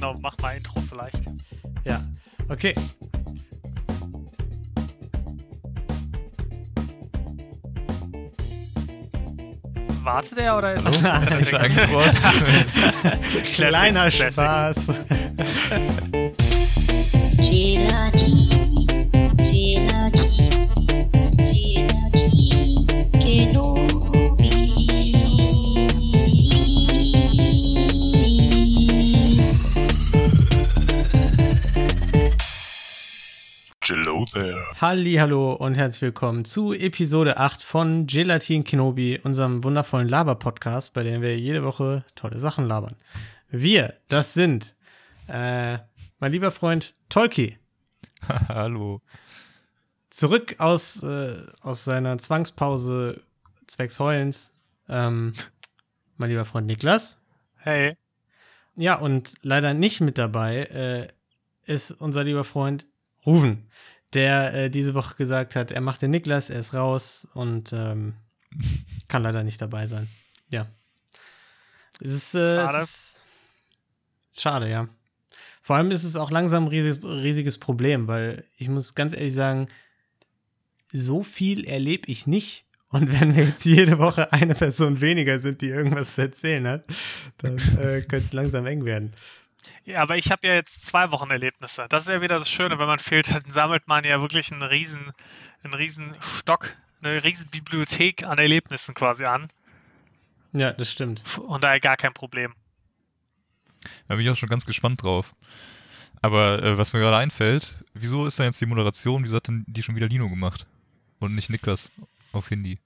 Genau, mach mal Intro vielleicht. Ja, okay. Wartet er oder ist ich Kleiner. Spaß. hallo und herzlich willkommen zu Episode 8 von Gelatin Kenobi, unserem wundervollen Laber-Podcast, bei dem wir jede Woche tolle Sachen labern. Wir, das sind äh, mein lieber Freund Tolki. hallo. Zurück aus, äh, aus seiner Zwangspause zwecks Heulens, ähm, mein lieber Freund Niklas. Hey. Ja, und leider nicht mit dabei äh, ist unser lieber Freund Ruven, der äh, diese Woche gesagt hat, er macht den Niklas, er ist raus und ähm, kann leider nicht dabei sein. Ja. Es ist, äh, schade. Es ist schade, ja. Vor allem ist es auch langsam ein riesiges, riesiges Problem, weil ich muss ganz ehrlich sagen, so viel erlebe ich nicht. Und wenn wir jetzt jede Woche eine Person weniger sind, die irgendwas zu erzählen hat, dann äh, könnte es langsam eng werden. Ja, aber ich habe ja jetzt zwei Wochen Erlebnisse. Das ist ja wieder das Schöne, wenn man fehlt, dann sammelt man ja wirklich einen riesen, einen riesen Stock, eine riesen Bibliothek an Erlebnissen quasi an. Ja, das stimmt. Und daher gar kein Problem. Da bin ich auch schon ganz gespannt drauf. Aber äh, was mir gerade einfällt, wieso ist da jetzt die Moderation, wieso hat denn die schon wieder Lino gemacht? Und nicht Niklas auf Hindi?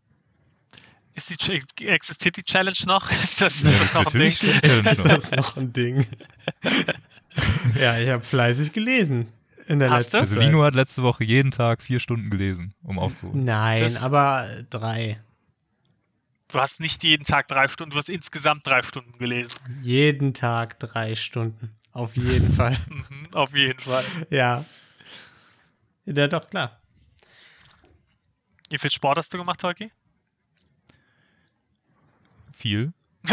Ist die, existiert die Challenge noch? Ist das, ist das noch ein Ding? Ist das noch ein Ding? ja, ich habe fleißig gelesen in der Hast letzten Also Lino hat letzte Woche jeden Tag vier Stunden gelesen, um aufzuholen. Nein, das, aber drei. Du hast nicht jeden Tag drei Stunden, du hast insgesamt drei Stunden gelesen. Jeden Tag drei Stunden. Auf jeden Fall. Mhm, auf jeden Fall. Ja. Ja, doch, klar. Wie viel Sport hast du gemacht, Tolki? Viel.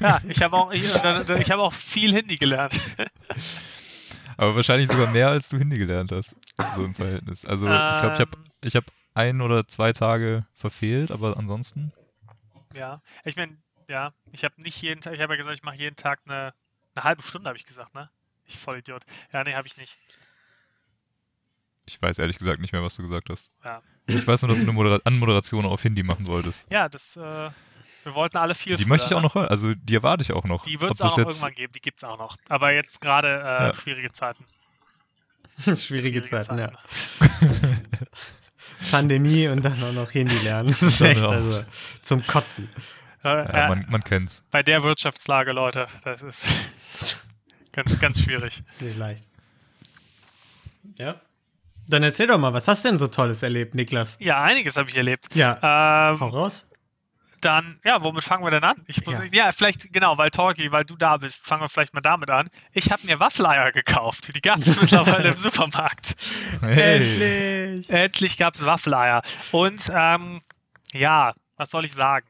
ja, ich habe auch, ich, ich hab auch viel Hindi gelernt. Aber wahrscheinlich sogar mehr, als du Hindi gelernt hast. So im Verhältnis. Also ähm, ich glaube, ich habe ich hab ein oder zwei Tage verfehlt, aber ansonsten. Ja, ich meine, ja, ich habe nicht jeden Tag, ich habe ja gesagt, ich mache jeden Tag eine, eine halbe Stunde, habe ich gesagt, ne? Ich voll Idiot. Ja, nee, habe ich nicht. Ich weiß ehrlich gesagt nicht mehr, was du gesagt hast. Ja. Ich weiß nur, dass du eine Modera Anmoderation auf Hindi machen wolltest. Ja, das, äh, wir wollten alle viel. Die möchte ich auch noch hören. Also die erwarte ich auch noch. Die wird es auch noch irgendwann geben. Die gibt es auch noch. Aber jetzt gerade äh, ja. schwierige Zeiten. schwierige, schwierige, Zeiten, Zeiten. ja. Pandemie und dann auch noch Hindi lernen. Das ist echt also zum Kotzen. Ja, man, man kennt's. Bei der Wirtschaftslage, Leute, das ist ganz, ganz schwierig. Ist nicht leicht. Ja. Dann erzähl doch mal, was hast du denn so Tolles erlebt, Niklas? Ja, einiges habe ich erlebt. Ja. Ähm, hau raus dann, ja, womit fangen wir denn an? Ich muss, ja. ja. vielleicht, genau, weil Talkie, weil du da bist, fangen wir vielleicht mal damit an. Ich habe mir Waffeleier gekauft. Die gab es mittlerweile im Supermarkt. Hey. Endlich! Endlich gab es Waffeleier. Und, ähm, ja, was soll ich sagen?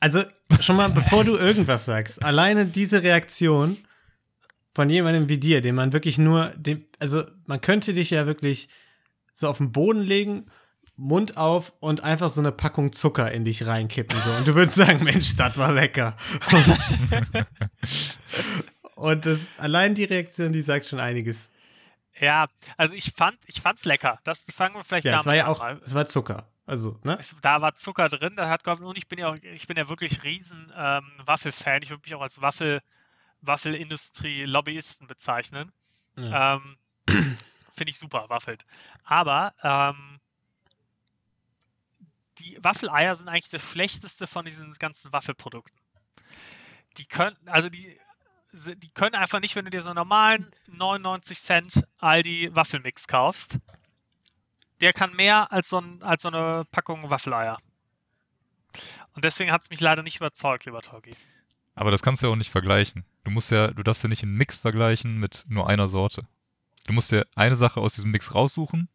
Also, schon mal, bevor du irgendwas sagst, alleine diese Reaktion von jemandem wie dir, den man wirklich nur, dem, also man könnte dich ja wirklich so auf den Boden legen Mund auf und einfach so eine Packung Zucker in dich reinkippen. So. Und du würdest sagen, Mensch, das war lecker. und das, allein die Reaktion, die sagt schon einiges. Ja, also ich fand, ich fand's lecker. Das fangen wir vielleicht ja, damit es war ja auch, Es war Zucker. Also, ne? Es, da war Zucker drin, da hat und ich bin ja auch, ich bin ja wirklich riesen ähm, Waffelfan. Ich würde mich auch als Waffel, Waffelindustrie-Lobbyisten bezeichnen. Ja. Ähm, Finde ich super, waffelt. Aber ähm, die Waffeleier sind eigentlich das schlechteste von diesen ganzen Waffelprodukten. Die können, also die, die können einfach nicht, wenn du dir so einen normalen 99 Cent Aldi Waffelmix kaufst, der kann mehr als so, ein, als so eine Packung Waffeleier. Und deswegen hat es mich leider nicht überzeugt, lieber Torgi. Aber das kannst du ja auch nicht vergleichen. Du musst ja, du darfst ja nicht einen Mix vergleichen mit nur einer Sorte. Du musst dir eine Sache aus diesem Mix raussuchen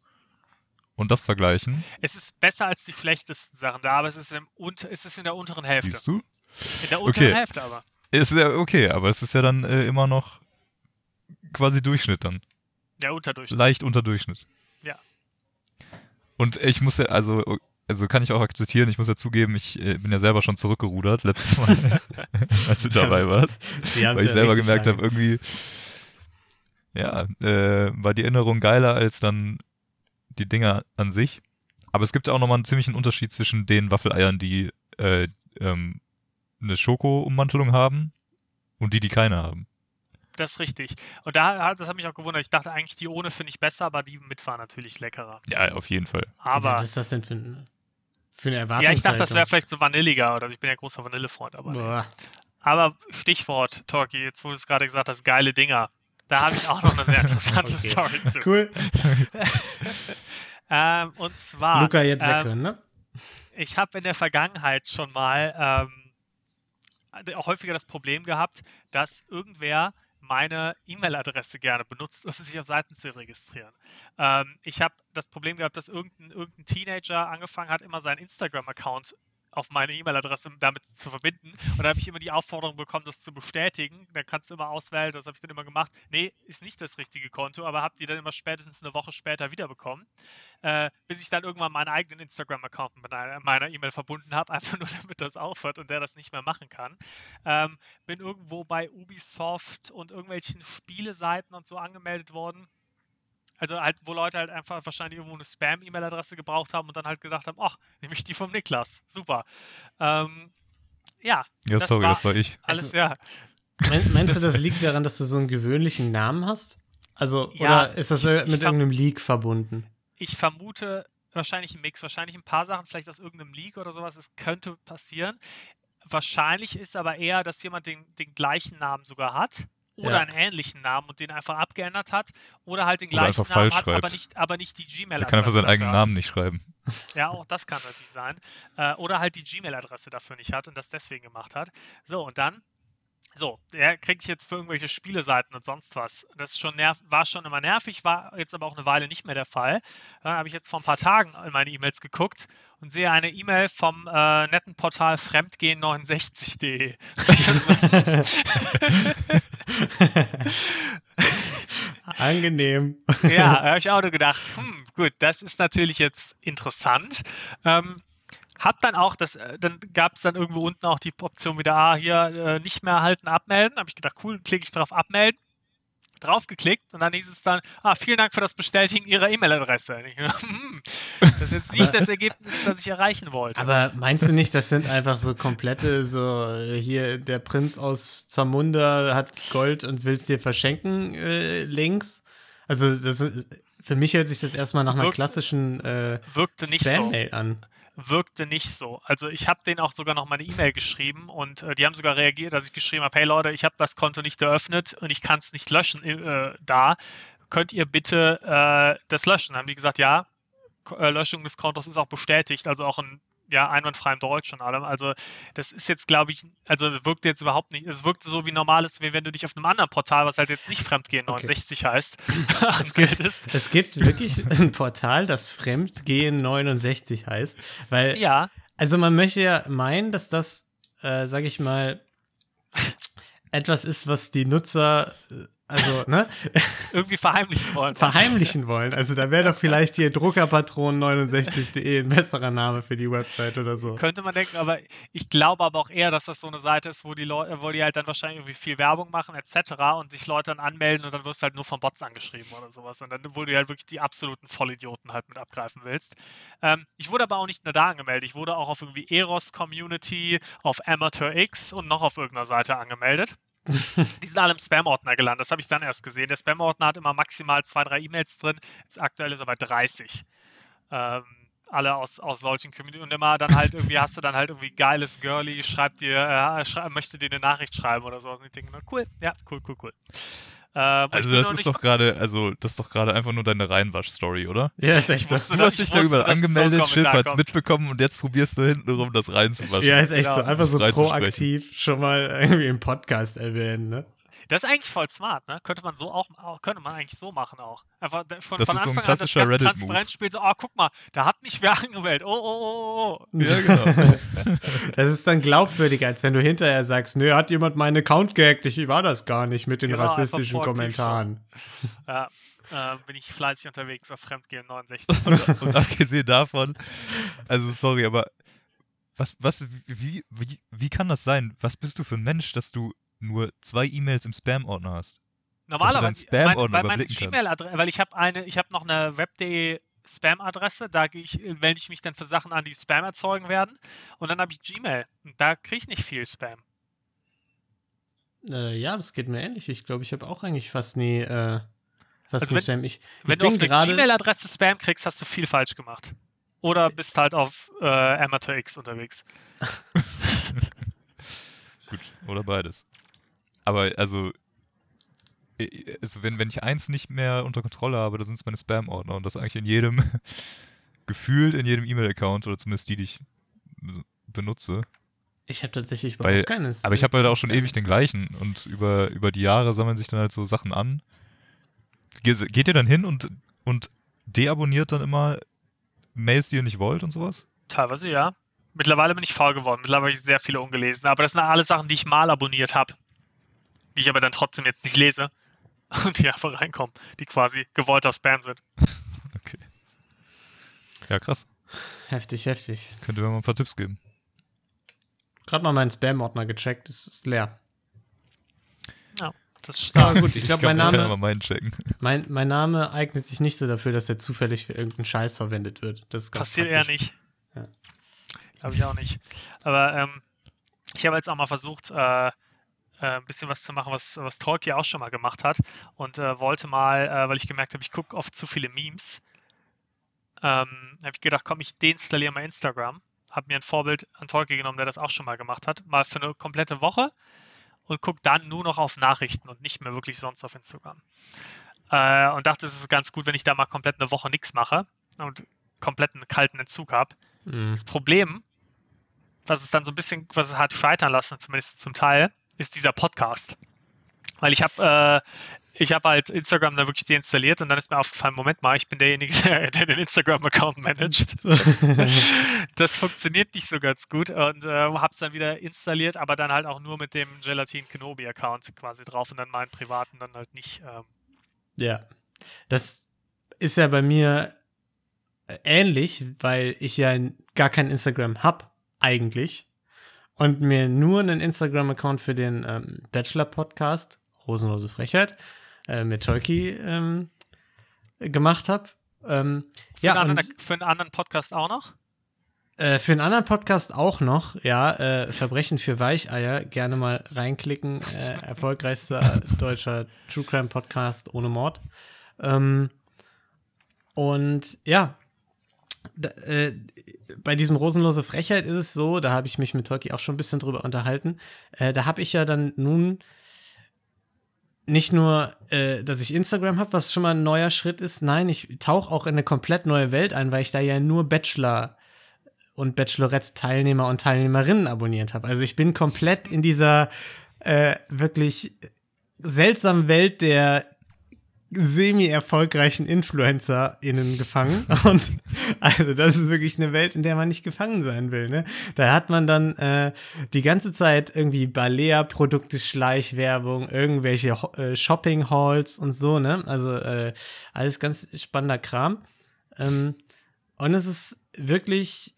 und das vergleichen. Es ist besser als die schlechtesten Sachen da, aber es ist, im es ist in der unteren Hälfte. Siehst du? In der unteren okay. Hälfte aber. Ist ja okay, aber es ist ja dann äh, immer noch quasi Durchschnitt dann. Ja, Unterdurchschnitt. Leicht unter Durchschnitt. Ja. Und ich muss ja, also, also kann ich auch akzeptieren, ich muss ja zugeben, ich äh, bin ja selber schon zurückgerudert letztes Mal, als du dabei warst. Weil ich ja selber gemerkt habe, irgendwie, ja, äh, war die Erinnerung geiler als dann die Dinger an sich. Aber es gibt ja auch nochmal einen ziemlichen Unterschied zwischen den Waffeleiern, die äh, ähm, eine Schoko-Ummantelung haben und die, die keine haben. Das ist richtig. Und da, das hat mich auch gewundert. Ich dachte eigentlich, die ohne finde ich besser, aber die mit war natürlich leckerer. Ja, auf jeden Fall. Aber Was ist das denn für, ein, für eine Erwartung? ja, ich dachte, das wäre vielleicht so vanilliger oder ich bin ja großer Vanillefreund. Aber. Boah. aber Stichwort, Torki, jetzt wo du es gerade gesagt hast, geile Dinger. Da habe ich auch noch eine sehr interessante Okay. Story zu. Cool. Ähm, und zwar, Luca jetzt ähm, weghören, ne? ich habe in der Vergangenheit schon mal ähm, auch häufiger das Problem gehabt, dass irgendwer meine E-Mail-Adresse gerne benutzt, um sich auf Seiten zu registrieren. Ähm, ich habe das Problem gehabt, dass irgendein, irgendein Teenager angefangen hat, immer seinen Instagram-Account auf meine E-Mail-Adresse damit zu verbinden. Und da habe ich immer die Aufforderung bekommen, das zu bestätigen. Da kannst du immer auswählen, das habe ich dann immer gemacht. Nee, ist nicht das richtige Konto, aber habe die dann immer spätestens eine Woche später wiederbekommen. Äh, bis ich dann irgendwann meinen eigenen Instagram-Account mit einer- meiner E-Mail verbunden habe, einfach nur damit das aufhört und der das nicht mehr machen kann. Ähm, bin irgendwo bei Ubisoft und irgendwelchen Spieleseiten und so angemeldet worden. Also halt, wo Leute halt einfach wahrscheinlich irgendwo eine Spam-E-Mail-Adresse gebraucht haben und dann halt gedacht haben, ach, nehme ich die vom Niklas. Super. Ähm, ja, Ja, Das sorry, war- das war ich. alles, Also- ja. Mein, meinst du, das- liegt daran, dass du so einen gewöhnlichen Namen hast? Also, Ja, oder ist das ich- mit ich irgendeinem Leak verbunden? Ich vermute wahrscheinlich ein Mix, wahrscheinlich ein paar Sachen, vielleicht aus irgendeinem Leak oder sowas, es könnte passieren. Wahrscheinlich ist aber eher, dass jemand den, den gleichen Namen sogar hat oder Ja. einen ähnlichen Namen und den einfach abgeändert hat oder halt den gleichen Namen falsch hat, aber schreibt. nicht, aber nicht die Gmail-Adresse. kann einfach seinen eigenen hat. Namen nicht schreiben. Ja, auch das kann natürlich sein. Äh, oder halt die Gmail-Adresse dafür nicht hat und das deswegen gemacht hat. So, und dann, so, der kriegt ich jetzt für irgendwelche Spieleseiten und sonst was. Das schon nerv war schon immer nervig, war jetzt aber auch eine Weile nicht mehr der Fall. Dann habe ich jetzt vor ein paar Tagen in meine E-Mails geguckt und sehe eine E-Mail vom äh, netten Portal fremdgehen69.de. Angenehm. ja, da habe ich auch nur gedacht, hm, gut, das ist natürlich jetzt interessant. Ähm, hab dann auch, das, äh, dann gab es dann irgendwo unten auch die Option wieder, ah, hier äh, nicht mehr erhalten, abmelden. Habe ich gedacht, cool, klicke ich drauf, abmelden. Drauf geklickt und dann hieß es dann, ah, vielen Dank für das Bestätigen Ihrer E-Mail-Adresse. Hm, Das ist jetzt nicht das Ergebnis, das ich erreichen wollte. Aber meinst du nicht, das sind einfach so komplette, so äh, hier der Prinz aus Zamunda hat Gold und will es dir verschenken, äh, Links? Also das, ist- für mich hört sich das erstmal nach einer Wirkt- klassischen äh, nicht so. Spam-Mail an. Wirkte nicht so. Also ich habe denen auch sogar noch mal eine E-Mail geschrieben und äh, die haben sogar reagiert, dass ich geschrieben habe, hey Leute, ich habe das Konto nicht eröffnet und ich kann es nicht löschen äh, da. Könnt ihr bitte äh, das löschen? Dann haben die gesagt, ja, äh, Löschung des Kontos ist auch bestätigt, also auch in ja, einwandfreiem Deutsch und allem. Also das ist jetzt, glaube ich, also wirkte jetzt überhaupt nicht, es wirkte so wie normales, wie wenn du dich auf einem anderen Portal, was halt jetzt nicht Fremdgehen 69 heißt, Es gibt, es gibt wirklich ein Portal, das Fremdgehen 69 heißt, weil Ja, Also man möchte ja meinen, dass das, äh, sag ich mal, etwas ist, was die Nutzer, äh, also, ne, irgendwie verheimlichen wollen. verheimlichen wollen. Also da wäre doch vielleicht hier Druckerpatron69.de ein besserer Name für die Website oder so. Könnte man denken, aber ich glaube aber auch eher, dass das so eine Seite ist, wo die Leute, wo die halt dann wahrscheinlich irgendwie viel Werbung machen, etc. und sich Leute dann anmelden und dann wirst du halt nur von Bots angeschrieben oder sowas. Und dann, wo du halt wirklich die absoluten Vollidioten halt mit abgreifen willst. Ähm, ich wurde aber auch nicht nur da angemeldet, ich wurde auch auf irgendwie Eros Community, auf Amateur X und noch auf irgendeiner Seite angemeldet. Die sind alle im Spam-Ordner gelandet. Das habe ich dann erst gesehen. Der Spam-Ordner hat immer maximal zwei, drei E-Mails drin. Jetzt aktuell ist er bei 30. Ähm, alle aus, aus solchen Community und immer dann halt irgendwie hast du dann halt irgendwie geiles Girlie, schreibt dir, äh, schrei möchte dir eine Nachricht schreiben oder sowas. Und ich denke mir, cool, ja, cool, cool, cool. Ähm, Also das ist doch gerade, also das ist doch gerade einfach nur deine Reinwasch-Story, oder? Ja, ist Ich echt so. Du hast ich dich da wusste, so angemeldet, Kommentar Schild hat's kommt. mitbekommen und jetzt probierst du hintenrum das reinzuwaschen. Ja, ist echt Genau. so. Einfach so proaktiv schon mal irgendwie im Podcast erwähnen, ne? Das ist eigentlich voll smart, ne? Könnte man so auch, auch könnte man eigentlich so machen auch. Einfach von, Das von ist so ein Anfang an das transparent spielt, so, ah, guck mal, da hat nicht wer angewählt. Oh, oh, oh, oh, oh. Ja, genau. Das ist dann glaubwürdiger, als wenn du hinterher sagst, nö, hat jemand meinen Account gehackt, ich war das gar nicht mit den Genau, rassistischen Kommentaren. Ja, äh, bin ich fleißig unterwegs auf Fremdgehen 69. und, und abgesehen davon, also sorry, aber was, was, wie, wie, wie kann das sein? Was bist du für ein Mensch, dass du nur zwei E-Mails im Spam-Ordner hast? Normalerweise, mein, Spam-Ordner bei meiner. Gmail-Adresse, weil ich habe eine, ich habe noch eine web.de Spam-Adresse, da gehe ich, melde ich mich dann für Sachen an, die Spam erzeugen werden. Und dann habe ich Gmail. Und da kriege ich nicht viel Spam. Äh, ja, das geht mir ähnlich. Ich glaube, ich habe auch eigentlich fast nie, äh, fast Also nie wenn- Spam. Ich, Wenn ich du auf gerade. Gmail-Adresse Spam kriegst, hast du viel falsch gemacht. Oder bist halt auf äh, Amateur X unterwegs. Gut, oder beides. Aber also, also wenn, wenn ich eins nicht mehr unter Kontrolle habe, dann sind es meine Spam-Ordner und das eigentlich in jedem, gefühlt in jedem E-Mail-Account oder zumindest die, die ich be- benutze. Ich habe tatsächlich Weil- überhaupt keines. Aber ich habe halt auch schon ewig den gleichen und über, über die Jahre sammeln sich dann halt so Sachen an. Ge- Geht ihr dann hin und, und deabonniert dann immer Mails, die ihr nicht wollt und sowas? Teilweise ja. Mittlerweile bin ich faul geworden. Mittlerweile habe ich sehr viele ungelesen. Aber das sind alles Sachen, die ich mal abonniert habe. Die ich aber dann trotzdem jetzt nicht lese. Und die einfach reinkommen. Die quasi gewollter Spam sind. Okay. Ja, krass. Heftig, heftig. Könnt ihr mir mal ein paar Tipps geben. Gerade mal meinen Spam-Ordner gecheckt, es ist leer. Das ist Aber stark. gut, ich glaube, glaub, mein Name, aber meinen checken. mein, mein Name eignet sich nicht so dafür, dass er zufällig für irgendeinen Scheiß verwendet wird. Das ist ganz Passiert eher nicht. Ja. Glaube ich auch nicht. Aber ähm, ich habe jetzt auch mal versucht, äh, äh, ein bisschen was zu machen, was, was Talk ja auch schon mal gemacht hat. Und äh, wollte mal, äh, weil ich gemerkt habe, ich gucke oft zu viele Memes, ähm, habe ich gedacht, komm, ich deinstalliere mal Instagram. Habe mir ein Vorbild an Tolki genommen, der das auch schon mal gemacht hat. Mal für eine komplette Woche und gucke dann nur noch auf Nachrichten und nicht mehr wirklich sonst auf Instagram. Äh, und dachte, es ist ganz gut, wenn ich da mal komplett eine Woche nichts mache und komplett einen kalten Entzug habe. Mhm. Das Problem, was es dann so ein bisschen, was es hat scheitern lassen, zumindest zum Teil, ist dieser Podcast. Weil ich habe äh, ich habe halt Instagram da wirklich deinstalliert und dann ist mir aufgefallen, Moment mal, ich bin derjenige, der, den Instagram-Account managt. Das funktioniert nicht so ganz gut und äh, habe es dann wieder installiert, aber dann halt auch nur mit dem Gelatin Kenobi Account quasi drauf und dann meinen privaten dann halt nicht. Ähm, Ja. Das ist ja bei mir äh, ähnlich, weil ich ja gar kein Instagram hab, eigentlich. Und mir nur einen Instagram-Account für den ähm, Bachelor-Podcast, Rosenlose Frechheit, äh, mit Tolki ähm, gemacht habe. Ähm, für, ja, einen für einen anderen Podcast auch noch? äh, für einen anderen Podcast auch noch, ja, äh, Verbrechen für Weicheier, gerne mal reinklicken. Äh, erfolgreichster deutscher True Crime Podcast ohne Mord. Ähm, und ja, äh, bei diesem Rosenlose Frechheit ist es so, da habe ich mich mit Tolki auch schon ein bisschen drüber unterhalten. Äh, da habe ich ja dann nun nicht nur, äh, dass ich Instagram habe, was schon mal ein neuer Schritt ist. Nein, ich tauche auch in eine komplett neue Welt ein, weil ich da ja nur Bachelor und Bachelorette-Teilnehmer und Teilnehmerinnen abonniert habe. Also ich bin komplett in dieser äh, wirklich seltsamen Welt der semi-erfolgreichen InfluencerInnen gefangen. Und also das ist wirklich eine Welt, in der man nicht gefangen sein will. Ne? Da hat man dann äh, die ganze Zeit irgendwie Balea-Produkte, Schleichwerbung, irgendwelche äh, Shopping-Halls und so. Ne? Also äh, alles ganz spannender Kram. Ähm, und es ist wirklich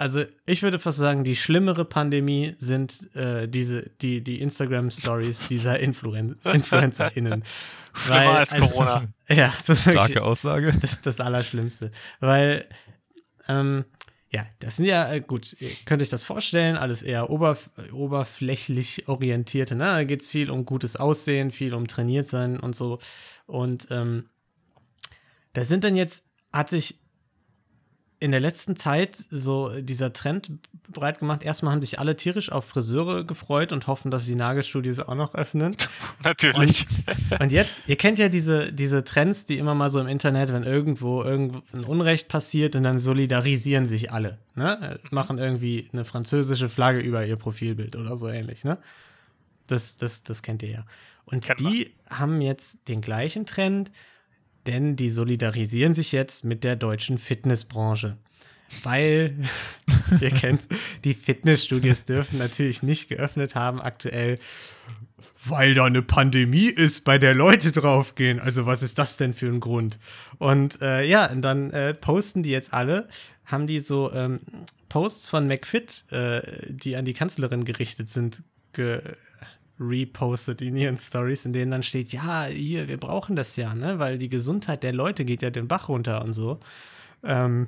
also ich würde fast sagen, die schlimmere Pandemie sind äh, diese, die, die Instagram-Stories dieser Influen InfluencerInnen. Schlimmer Weil, als also- Corona. Ja, das ist wirklich Starke Aussage. das, ist das Allerschlimmste. Weil, ähm, ja, das sind ja, äh, gut, ihr könnt euch das vorstellen, alles eher oberf oberflächlich orientierte, ne? Da geht es viel um gutes Aussehen, viel um trainiert sein und so. Und ähm, da sind dann jetzt, hat sich in der letzten Zeit so dieser Trend breit gemacht. Erstmal haben sich alle tierisch auf Friseure gefreut und hoffen, dass die Nagelstudios auch noch öffnen. Natürlich. Und jetzt, ihr kennt ja diese, diese Trends, die immer mal so im Internet, wenn irgendwo ein Unrecht passiert und dann solidarisieren sich alle. Ne? Machen irgendwie eine französische Flagge über ihr Profilbild oder so ähnlich. Ne? Das, das, das kennt ihr ja. Und Kennt die haben jetzt den gleichen Trend, denn die solidarisieren sich jetzt mit der deutschen Fitnessbranche. Weil, ihr kennt, die Fitnessstudios dürfen natürlich nicht geöffnet haben aktuell, weil da eine Pandemie ist, bei der Leute draufgehen. Also was ist das denn für ein Grund? Und äh, ja, und dann äh, posten die jetzt alle, haben die so ähm, Posts von McFit, äh, die an die Kanzlerin gerichtet sind, ge repostet in ihren Stories, in denen dann steht, ja, hier, wir brauchen das ja, ne? Weil die Gesundheit der Leute geht ja den Bach runter und so. Ähm,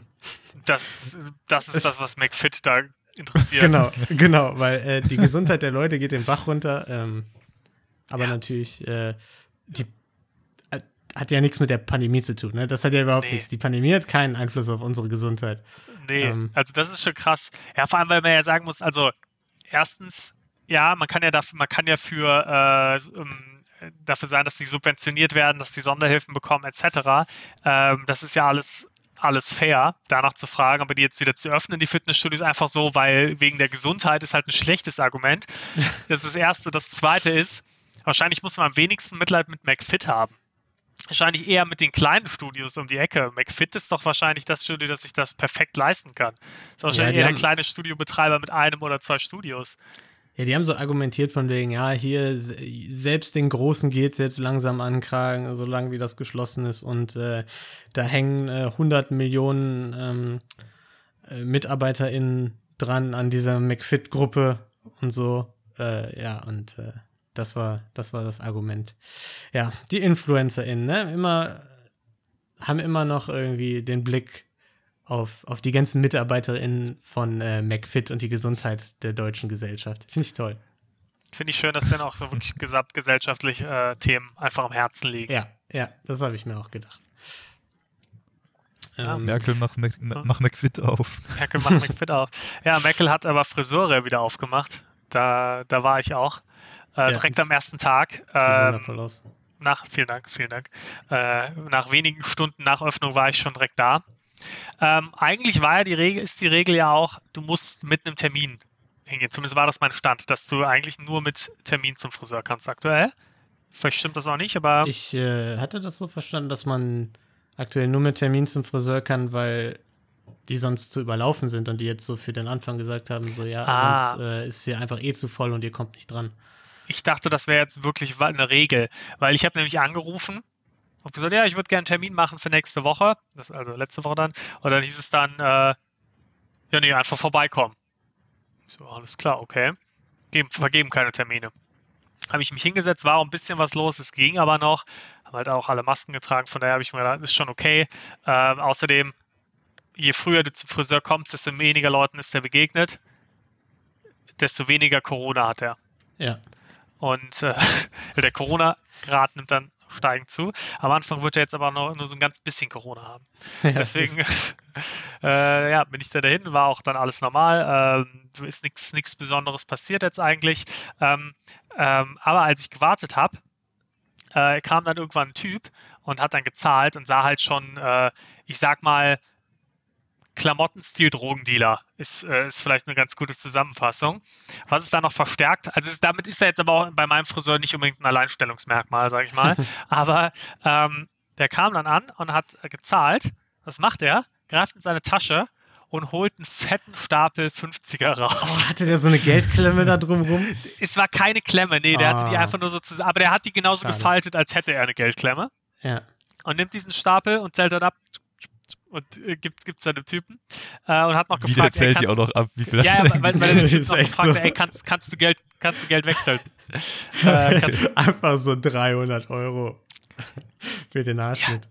Das, das ist das, was McFit da interessiert. Genau, genau, weil äh, die Gesundheit der Leute geht den Bach runter. Ähm, aber Ja. natürlich, äh, die äh, hat ja nichts mit der Pandemie zu tun. Ne? Das hat ja überhaupt Nee. nichts. Die Pandemie hat keinen Einfluss auf unsere Gesundheit. Nee, Ähm. also das ist schon krass. Ja, vor allem, weil man ja sagen muss, also erstens, ja, man kann ja dafür, man kann ja für äh, ähm, dafür sein, dass die subventioniert werden, dass die Sonderhilfen bekommen, etc. Ähm, das ist ja alles alles fair, danach zu fragen, aber die jetzt wieder zu öffnen, die Fitnessstudios einfach so, weil wegen der Gesundheit ist halt ein schlechtes Argument. Das ist das Erste. Das Zweite ist, wahrscheinlich muss man am wenigsten Mitleid mit McFit haben. Wahrscheinlich eher mit den kleinen Studios um die Ecke. McFit ist doch wahrscheinlich das Studio, das sich das perfekt leisten kann. Ist wahrscheinlich die eher der kleine Studiobetreiber mit einem oder zwei Studios. Ja, die haben so argumentiert von wegen, ja, hier, se- selbst den Großen geht es jetzt langsam an den Kragen, solange wie das geschlossen ist. Und äh, da hängen äh, 100 Millionen ähm, äh, MitarbeiterInnen dran an dieser McFit-Gruppe und so. Äh, ja, und äh, das war, das war das Argument. Ja, die InfluencerInnen, ne, immer, haben immer noch irgendwie den Blick auf, auf die ganzen MitarbeiterInnen von äh, McFit und die Gesundheit der deutschen Gesellschaft. Finde ich toll. Finde ich schön, dass denen auch so wirklich gesamtgesellschaftlich äh, Themen einfach am Herzen liegen. Ja, ja, das habe ich mir auch gedacht. Ja, Ähm, Merkel, mach, Mac, mach McFit auf. Merkel macht McFit auf. Ja, Merkel hat aber Friseure wieder aufgemacht. Da, da war ich auch. Äh, Ja, direkt am ersten Tag. sieht Ähm, wundervoll aus. nach, vielen Dank, vielen Dank. Äh, nach wenigen Stunden nach Öffnung war ich schon direkt da. Ähm, eigentlich war ja die Regel, ist die Regel ja auch, du musst mit einem Termin hingehen. Zumindest war das mein Stand, dass du eigentlich nur mit Termin zum Friseur kannst aktuell. Vielleicht stimmt das auch nicht, aber Ich äh, hatte das so verstanden, dass man aktuell nur mit Termin zum Friseur kann, weil die sonst zu überlaufen sind und die jetzt so für den Anfang gesagt haben, so ja, Ah. sonst äh, ist hier einfach eh zu voll und ihr kommt nicht dran. ich dachte, das wäre jetzt wirklich eine Regel, weil ich habe nämlich angerufen und gesagt, ja, ich würde gerne einen Termin machen für nächste Woche, das also letzte Woche dann, und dann hieß es dann, äh, ja, nee, einfach vorbeikommen. So, alles klar, okay. Geben, vergeben keine Termine. Habe ich mich hingesetzt, war auch ein bisschen was los, es ging aber noch, haben halt auch alle Masken getragen, von daher habe ich mir gedacht, ist schon okay. Ähm, außerdem, je früher du zum Friseur kommst, desto weniger Leuten ist der begegnet, desto weniger Corona hat er. Ja. Und äh, der Corona-Grad nimmt dann steigend zu. Am Anfang wird er jetzt aber noch nur so ein ganz bisschen Corona haben. Ja, Deswegen äh, ja, bin ich da dahin, war auch dann alles normal. Ähm, ist nichts Besonderes passiert jetzt eigentlich. Ähm, ähm, aber als ich gewartet habe, äh, kam dann irgendwann ein Typ und hat dann gezahlt und sah halt schon, äh, ich sag mal, Klamottenstil-Drogendealer ist, äh, ist vielleicht eine ganz gute Zusammenfassung. Was ist da noch verstärkt? Also ist, damit ist er jetzt aber auch bei meinem Friseur nicht unbedingt ein Alleinstellungsmerkmal, sage ich mal. aber ähm, der kam dann an und hat gezahlt. Was macht er? Greift in seine Tasche und holt einen fetten Stapel 50er raus. Oh, hatte der so eine Geldklemme da drumrum? Es war keine Klemme, nee, der hatte die Ah. einfach nur so zusammen, aber der hat die genauso Schade. gefaltet, als hätte er eine Geldklemme Ja. und nimmt diesen Stapel und zählt dann ab und äh, gibt es dem Typen äh, und hat noch Wie der gefragt, ey, zählt die auch kannst- noch ab, wie viel ja, ja, weil, weil der Das Typ ist noch gefragt so. hat, ey, kannst, kannst, du Geld, kannst du Geld wechseln? äh, kannst, Einfach so 300 Euro für den Haarschnitt.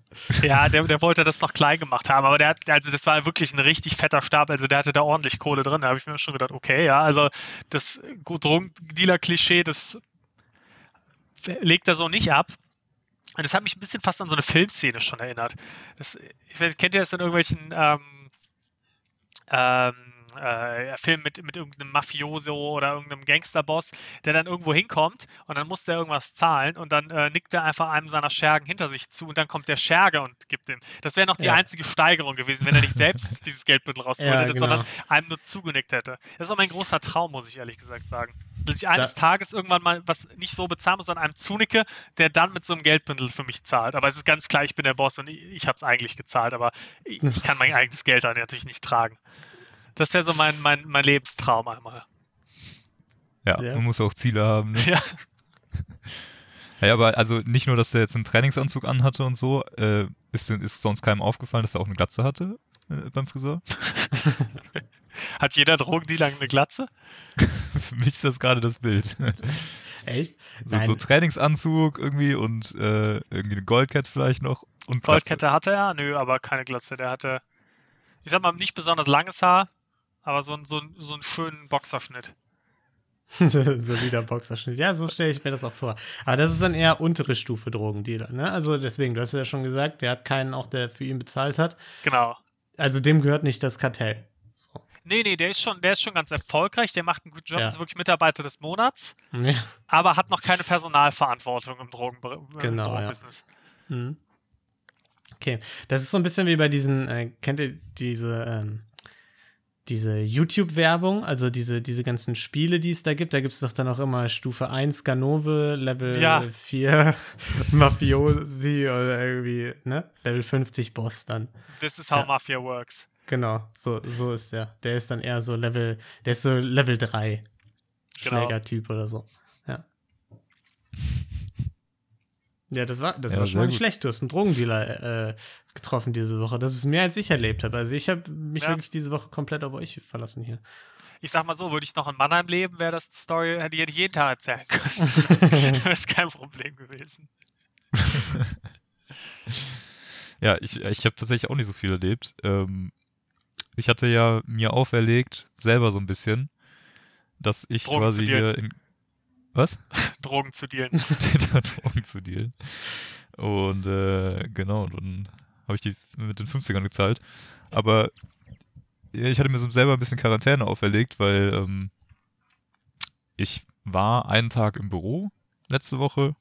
ja, der, der wollte das noch klein gemacht haben, aber der hat, also das war wirklich ein richtig fetter Stapel, also der hatte da ordentlich Kohle drin, da habe ich mir schon gedacht, okay, ja, also das Drogendealer-Klischee, das legt er so nicht ab. Und das hat mich ein bisschen fast an so eine Filmszene schon erinnert. Das, ich weiß, kennt ihr das in irgendwelchen ähm, ähm, äh, Filmen mit, mit irgendeinem Mafioso oder irgendeinem Gangsterboss, der dann irgendwo hinkommt und dann muss der irgendwas zahlen und dann äh, nickt er einfach einem seiner Schergen hinter sich zu und dann kommt der Scherge und gibt ihm. Das wäre noch die Ja. einzige Steigerung gewesen, wenn er nicht selbst dieses Geldbündel rausgeholt Ja, hätte, genau. sondern einem nur zugenickt hätte. Das ist auch mein großer Traum, muss ich ehrlich gesagt sagen. Bis ich eines Tages irgendwann mal was nicht so bezahlen muss, sondern einem zunicke, der dann mit so einem Geldbündel für mich zahlt. Aber es ist ganz klar, ich bin der Boss und ich, ich habe es eigentlich gezahlt, aber ich, ich kann mein eigenes Geld dann natürlich nicht tragen. Das wäre so mein, mein, mein Lebenstraum einmal. Ja, Ja. man muss auch Ziele haben. Ne? Ja. Ja, aber also nicht nur, dass der jetzt einen Trainingsanzug anhatte und so, äh, ist, ist sonst keinem aufgefallen, dass er auch eine Glatze hatte äh, beim Friseur? Hat jeder Drogendealer eine Glatze? Für mich ist das gerade das Bild. Echt? So, Nein. so Trainingsanzug irgendwie und äh, irgendwie eine Goldkette vielleicht noch und. Goldkette hatte er? Nö, aber keine Glatze. Der hatte, ich sag mal, nicht besonders langes Haar, aber so, ein- so, ein- so einen schönen Boxerschnitt. Solider Boxerschnitt. Ja, so stelle ich mir das auch vor. Aber das ist dann eher untere Stufe Drogendealer, ne? Also deswegen, du hast ja schon gesagt, der hat keinen auch, der für ihn bezahlt hat. Genau. Also dem gehört nicht das Kartell. So. Nee, nee, der ist schon, der ist schon ganz erfolgreich, der macht einen guten Job, Ja. ist wirklich Mitarbeiter des Monats, Ja. aber hat noch keine Personalverantwortung im, Drogen, im Genau, ja. Drogenbusiness. Mhm. Okay, das ist so ein bisschen wie bei diesen, äh, kennt ihr diese, ähm, diese YouTube-Werbung, also diese, diese ganzen Spiele, die es da gibt, da gibt es doch dann auch immer Stufe 1 Ganove, Level Ja. 4 Mafiosi oder irgendwie, ne? Level 50 Boss dann. This is how Ja. Mafia works. Genau, so, so ist der. Der ist dann eher so Level, der ist so Level 3 Genau. Schlägertyp oder so. Ja. Ja, das war, das Ja, war schon mal nicht gut. schlecht. Du hast einen Drogendealer äh, getroffen diese Woche. Das ist mehr als ich erlebt habe. Also ich habe mich Ja. wirklich diese Woche komplett auf euch verlassen hier. Ich sag mal so, würde ich noch in Mannheim leben, wäre das Story, hätte ich jeden Tag erzählen können. das wäre kein Problem gewesen. Ja, ich, ich habe tatsächlich auch nicht so viel erlebt. Ähm, ich hatte ja mir auferlegt, selber so ein bisschen, dass ich Drogen quasi hier in. Was? Drogen zu dealen. Drogen zu dealen. Und äh, genau, dann habe ich die mit den 50ern gezahlt. Aber ich hatte mir so selber ein bisschen Quarantäne auferlegt, weil ähm, ich war einen Tag im Büro letzte Woche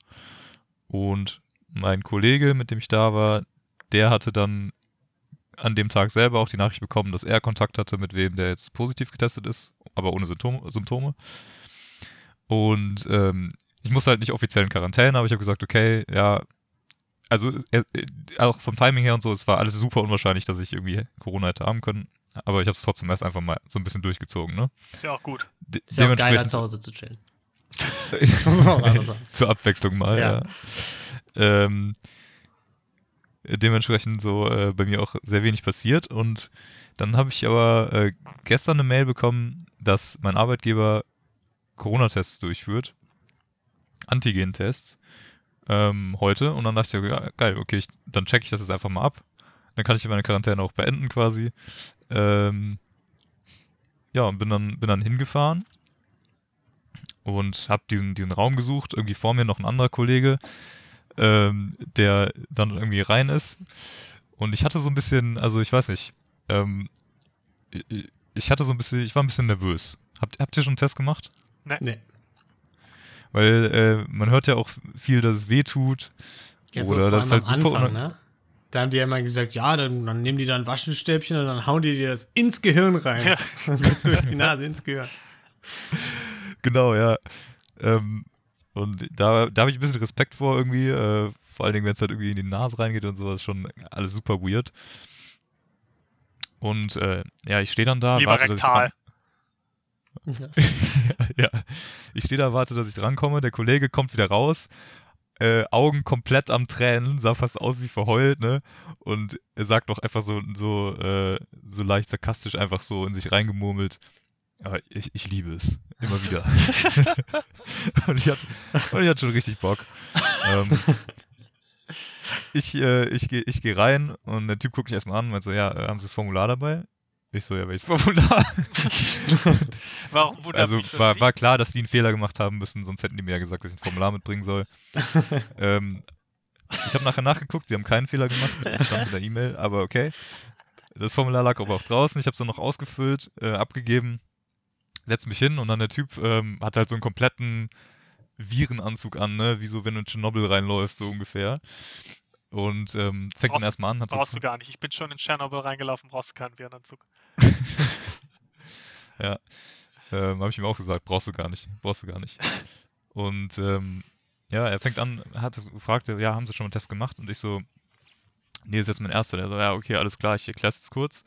und mein Kollege, mit dem ich da war, der hatte dann an dem Tag selber auch die Nachricht bekommen, dass er Kontakt hatte mit wem, der jetzt positiv getestet ist, aber ohne Symptome. Symptome. Und ähm, ich musste halt nicht offiziell in Quarantäne, aber ich habe gesagt, okay, ja, also äh, äh, auch vom Timing her und so, es war alles super unwahrscheinlich, dass ich irgendwie Corona hätte haben können. Aber ich habe es trotzdem erst einfach mal so ein bisschen durchgezogen, ne? Ist ja auch gut. De Ist ja auch geiler dementsprechend- zu Hause zu chillen. Das muss man auch einfach sagen. Zur Abwechslung mal, Ja. ja. Ähm, dementsprechend so äh, bei mir auch sehr wenig passiert. Und dann habe ich aber äh, gestern eine Mail bekommen, dass mein Arbeitgeber Corona-Tests durchführt. Antigen-Tests. Ähm, heute. Und dann dachte ich, ja, geil, okay, ich, dann checke ich das jetzt einfach mal ab. Dann kann ich meine Quarantäne auch beenden quasi. Ähm, ja, und bin dann, bin dann hingefahren und habe diesen, diesen Raum gesucht. Irgendwie vor mir noch ein anderer Kollege, ähm, der dann irgendwie rein ist. Und ich hatte so ein bisschen, also ich weiß nicht, ähm, ich- hatte so ein bisschen, ich war ein bisschen nervös. Habt, habt ihr schon einen Test gemacht? Nee. Weil äh, man hört ja auch viel, dass es weh tut. Ja, so Oder vor das ist halt am super Anfang, ne? Da haben die ja immer gesagt, ja, dann, dann nehmen die da ein Waschenstäbchen und dann hauen die dir das ins Gehirn rein. Ja. Durch die Nase ins Gehirn. Genau, ja. Ähm, und da, da habe ich ein bisschen Respekt vor irgendwie. Äh, vor allen Dingen, wenn es halt irgendwie in die Nase reingeht und sowas, schon alles super weird. Und äh, ja, ich stehe dann da, Lieber warte, dass ich rektal. dran, ja, ich stehe da, warte, dass ich drankomme. Der Kollege kommt wieder raus, äh, Augen komplett am Tränen, sah fast aus wie verheult, ne? Und er sagt doch einfach so, so, äh, so leicht sarkastisch einfach so in sich reingemurmelt. Aber ich, ich liebe es. Immer wieder. und, ich hatte, und ich hatte schon richtig Bock. ähm, ich äh, ich gehe ich geh rein und der Typ guckt mich erstmal an und meint so, ja, äh, haben Sie das Formular dabei? Ich so, ja, welches Formular? Warum wundert also war, war klar, dass die einen Fehler gemacht haben müssen, sonst hätten die mir ja gesagt, dass ich ein Formular mitbringen soll. ähm, ich habe nachher nachgeguckt, sie haben keinen Fehler gemacht, das stand in der E-Mail, aber okay. Das Formular lag aber auch draußen, ich habe es dann noch ausgefüllt, äh, abgegeben, setz mich hin und dann der Typ ähm, hat halt so einen kompletten Virenanzug an, ne? wie so wenn du in Tschernobyl reinläufst, so ungefähr. Und ähm, fängt Brauchst- dann erstmal an, hat so Brauchst du gar nicht. Ich bin schon in Tschernobyl reingelaufen, brauchst du keinen Virenanzug. Ähm, habe ich ihm auch gesagt, brauchst du gar nicht, brauchst du gar nicht. Und ähm, ja, er fängt an, hat gefragt, ja, haben sie schon einen Test gemacht? Und ich so, nee, ist jetzt mein erster. Der so, ja, okay, alles klar, ich erkläre es kurz.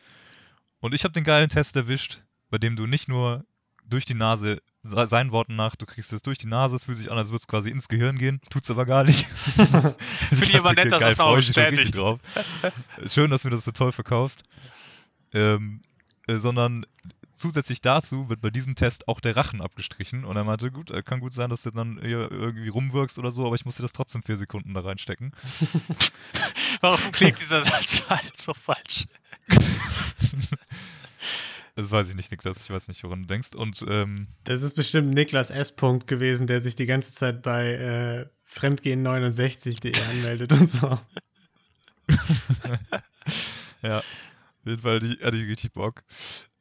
Und ich habe den geilen Test erwischt, bei dem du nicht nur durch die Nase, seinen Worten nach, du kriegst es durch die Nase, es fühlt sich an, als würde es quasi ins Gehirn gehen, tut's aber gar nicht. Finde ich aber nett, dass das auch bestätigt. drauf. Schön, dass du mir das so toll verkaufst. Ähm, äh, sondern zusätzlich dazu wird bei diesem Test auch der Rachen abgestrichen und er meinte, gut, äh, kann gut sein, dass du dann hier irgendwie rumwirkst oder so, aber ich muss dir das trotzdem vier Sekunden da reinstecken. Warum klingt dieser Satz halt so falsch? Das weiß ich nicht, Niklas, ich weiß nicht, woran du denkst. Und ähm, Das ist bestimmt Niklas S. Punkt gewesen, der sich die ganze Zeit bei äh, Fremdgehen69.de anmeldet und so. ja, auf jeden Fall hatte ich, hatte ich richtig Bock.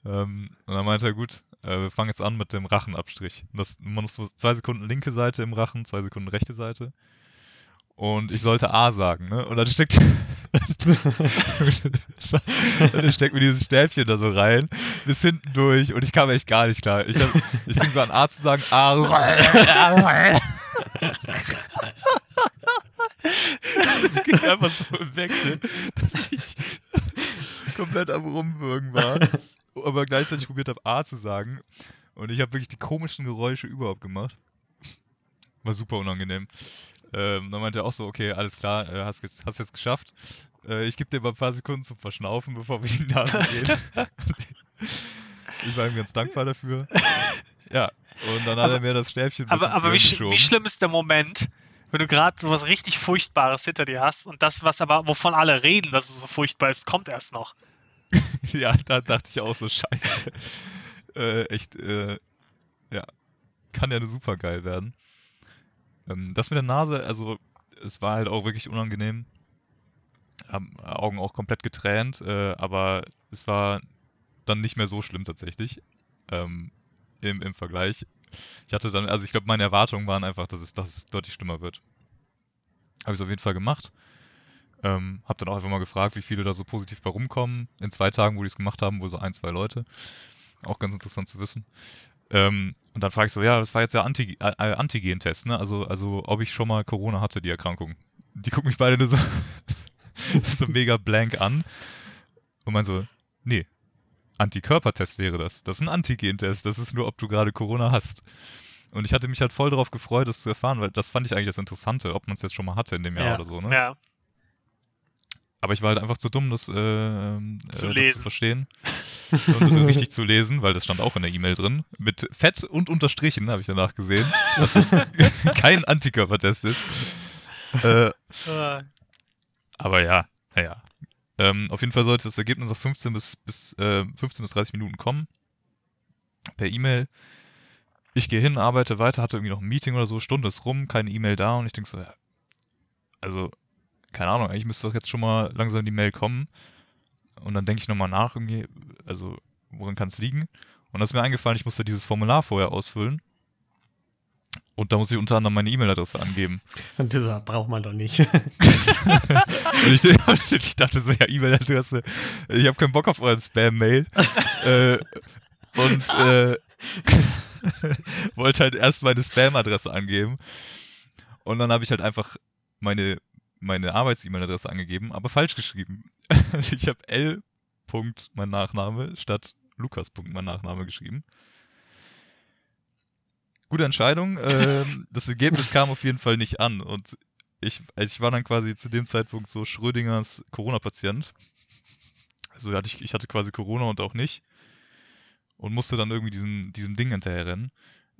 Ähm, und dann meinte er, gut, äh, wir fangen jetzt an mit dem Rachenabstrich. Das, man muss so zwei Sekunden linke Seite im Rachen, zwei Sekunden rechte Seite. Und ich sollte A sagen, ne? Und dann steckt, dann steckt mir dieses Stäbchen da so rein, bis hinten durch und ich kam echt gar nicht klar. Ich, hab, ich fing so an A zu sagen, A. Das ging einfach so im Wechsel, dass ich komplett am Rumwürgen war, aber gleichzeitig probiert habe, A zu sagen. Und ich habe wirklich die komischsten Geräusche überhaupt gemacht. War super unangenehm. Ähm, dann meinte er auch so, okay, alles klar, äh, hast, hast jetzt geschafft. Äh, ich gebe dir mal ein paar Sekunden zum Verschnaufen, bevor wir in die Nase gehen. ich war ihm ganz dankbar dafür. Ja, und dann hat Aber- er mir das Stäbchen Aber, aber wie, sch- wie schlimm ist der Moment, wenn du gerade so was richtig Furchtbares hinter dir hast und das, was aber, wovon alle reden, dass es so furchtbar ist, kommt erst noch. Ja, da dachte ich auch so, scheiße. äh, echt, äh, ja, kann ja super geil werden. Ähm, das mit der Nase, also, es war halt auch wirklich unangenehm. Haben Augen auch komplett getränt, äh, aber es war dann nicht mehr so schlimm tatsächlich. Ähm, im, Im Vergleich. Ich hatte dann, also ich glaube, meine Erwartungen waren einfach, dass es, dass es deutlich schlimmer wird. Habe ich es auf jeden Fall gemacht. Ähm, hab dann auch einfach mal gefragt, wie viele da so positiv bei rumkommen. In zwei Tagen, wo die es gemacht haben, wohl so ein, zwei Leute. Auch ganz interessant zu wissen. Ähm, und dann frage ich so, ja, das war jetzt der Anti äh, äh, Antigen-Test, ne? Also, also ob ich schon mal Corona hatte, die Erkrankung. Die gucken mich beide nur so, so mega blank an. Und meinen so, nee, Antikörpertest wäre das. Das ist ein Antigen-Test. Das ist nur, ob du gerade Corona hast. Und ich hatte mich halt voll darauf gefreut, das zu erfahren, weil das fand ich eigentlich das Interessante, ob man es jetzt schon mal hatte in dem Jahr Ja. oder so, ne? Ja. Aber ich war halt einfach zu dumm, das, äh, ähm, Zu äh, das zu verstehen richtig zu lesen, weil das stand auch in der E-Mail drin. Mit Fett und Unterstrichen habe ich danach gesehen, dass es kein Antikörpertest ist. Äh, aber ja, naja. Ähm, auf jeden Fall sollte das Ergebnis auf 15 bis, bis, äh, 15 bis 30 Minuten kommen. Per E-Mail. Ich gehe hin, arbeite weiter, hatte irgendwie noch ein Meeting oder so, Stunde ist rum, keine E-Mail da und ich denke so, ja, also, keine Ahnung, eigentlich müsste doch jetzt schon mal langsam die Mail kommen. Und dann denke ich nochmal nach, irgendwie, also, woran kann es liegen? Und da ist mir eingefallen, ich musste dieses Formular vorher ausfüllen. Und da muss ich unter anderem meine E-Mail-Adresse angeben. Und dieser braucht man doch nicht. Und ich, ich dachte so, ja, E-Mail-Adresse. Ich habe keinen Bock auf euren Spam-Mail. äh, und äh, wollte halt erst meine Spam-Adresse angeben. Und dann habe ich halt einfach meine, meine Arbeits-E-Mail-Adresse angegeben, aber falsch geschrieben. ich habe L. Punkt mein Nachname statt Lukas. Punkt mein Nachname geschrieben. Gute Entscheidung. Ähm, das Ergebnis kam auf jeden Fall nicht an. Und ich, ich war dann quasi zu dem Zeitpunkt so Schrödingers Corona-Patient. Also hatte ich, ich hatte quasi Corona und auch nicht. Und musste dann irgendwie diesem, diesem Ding hinterherrennen.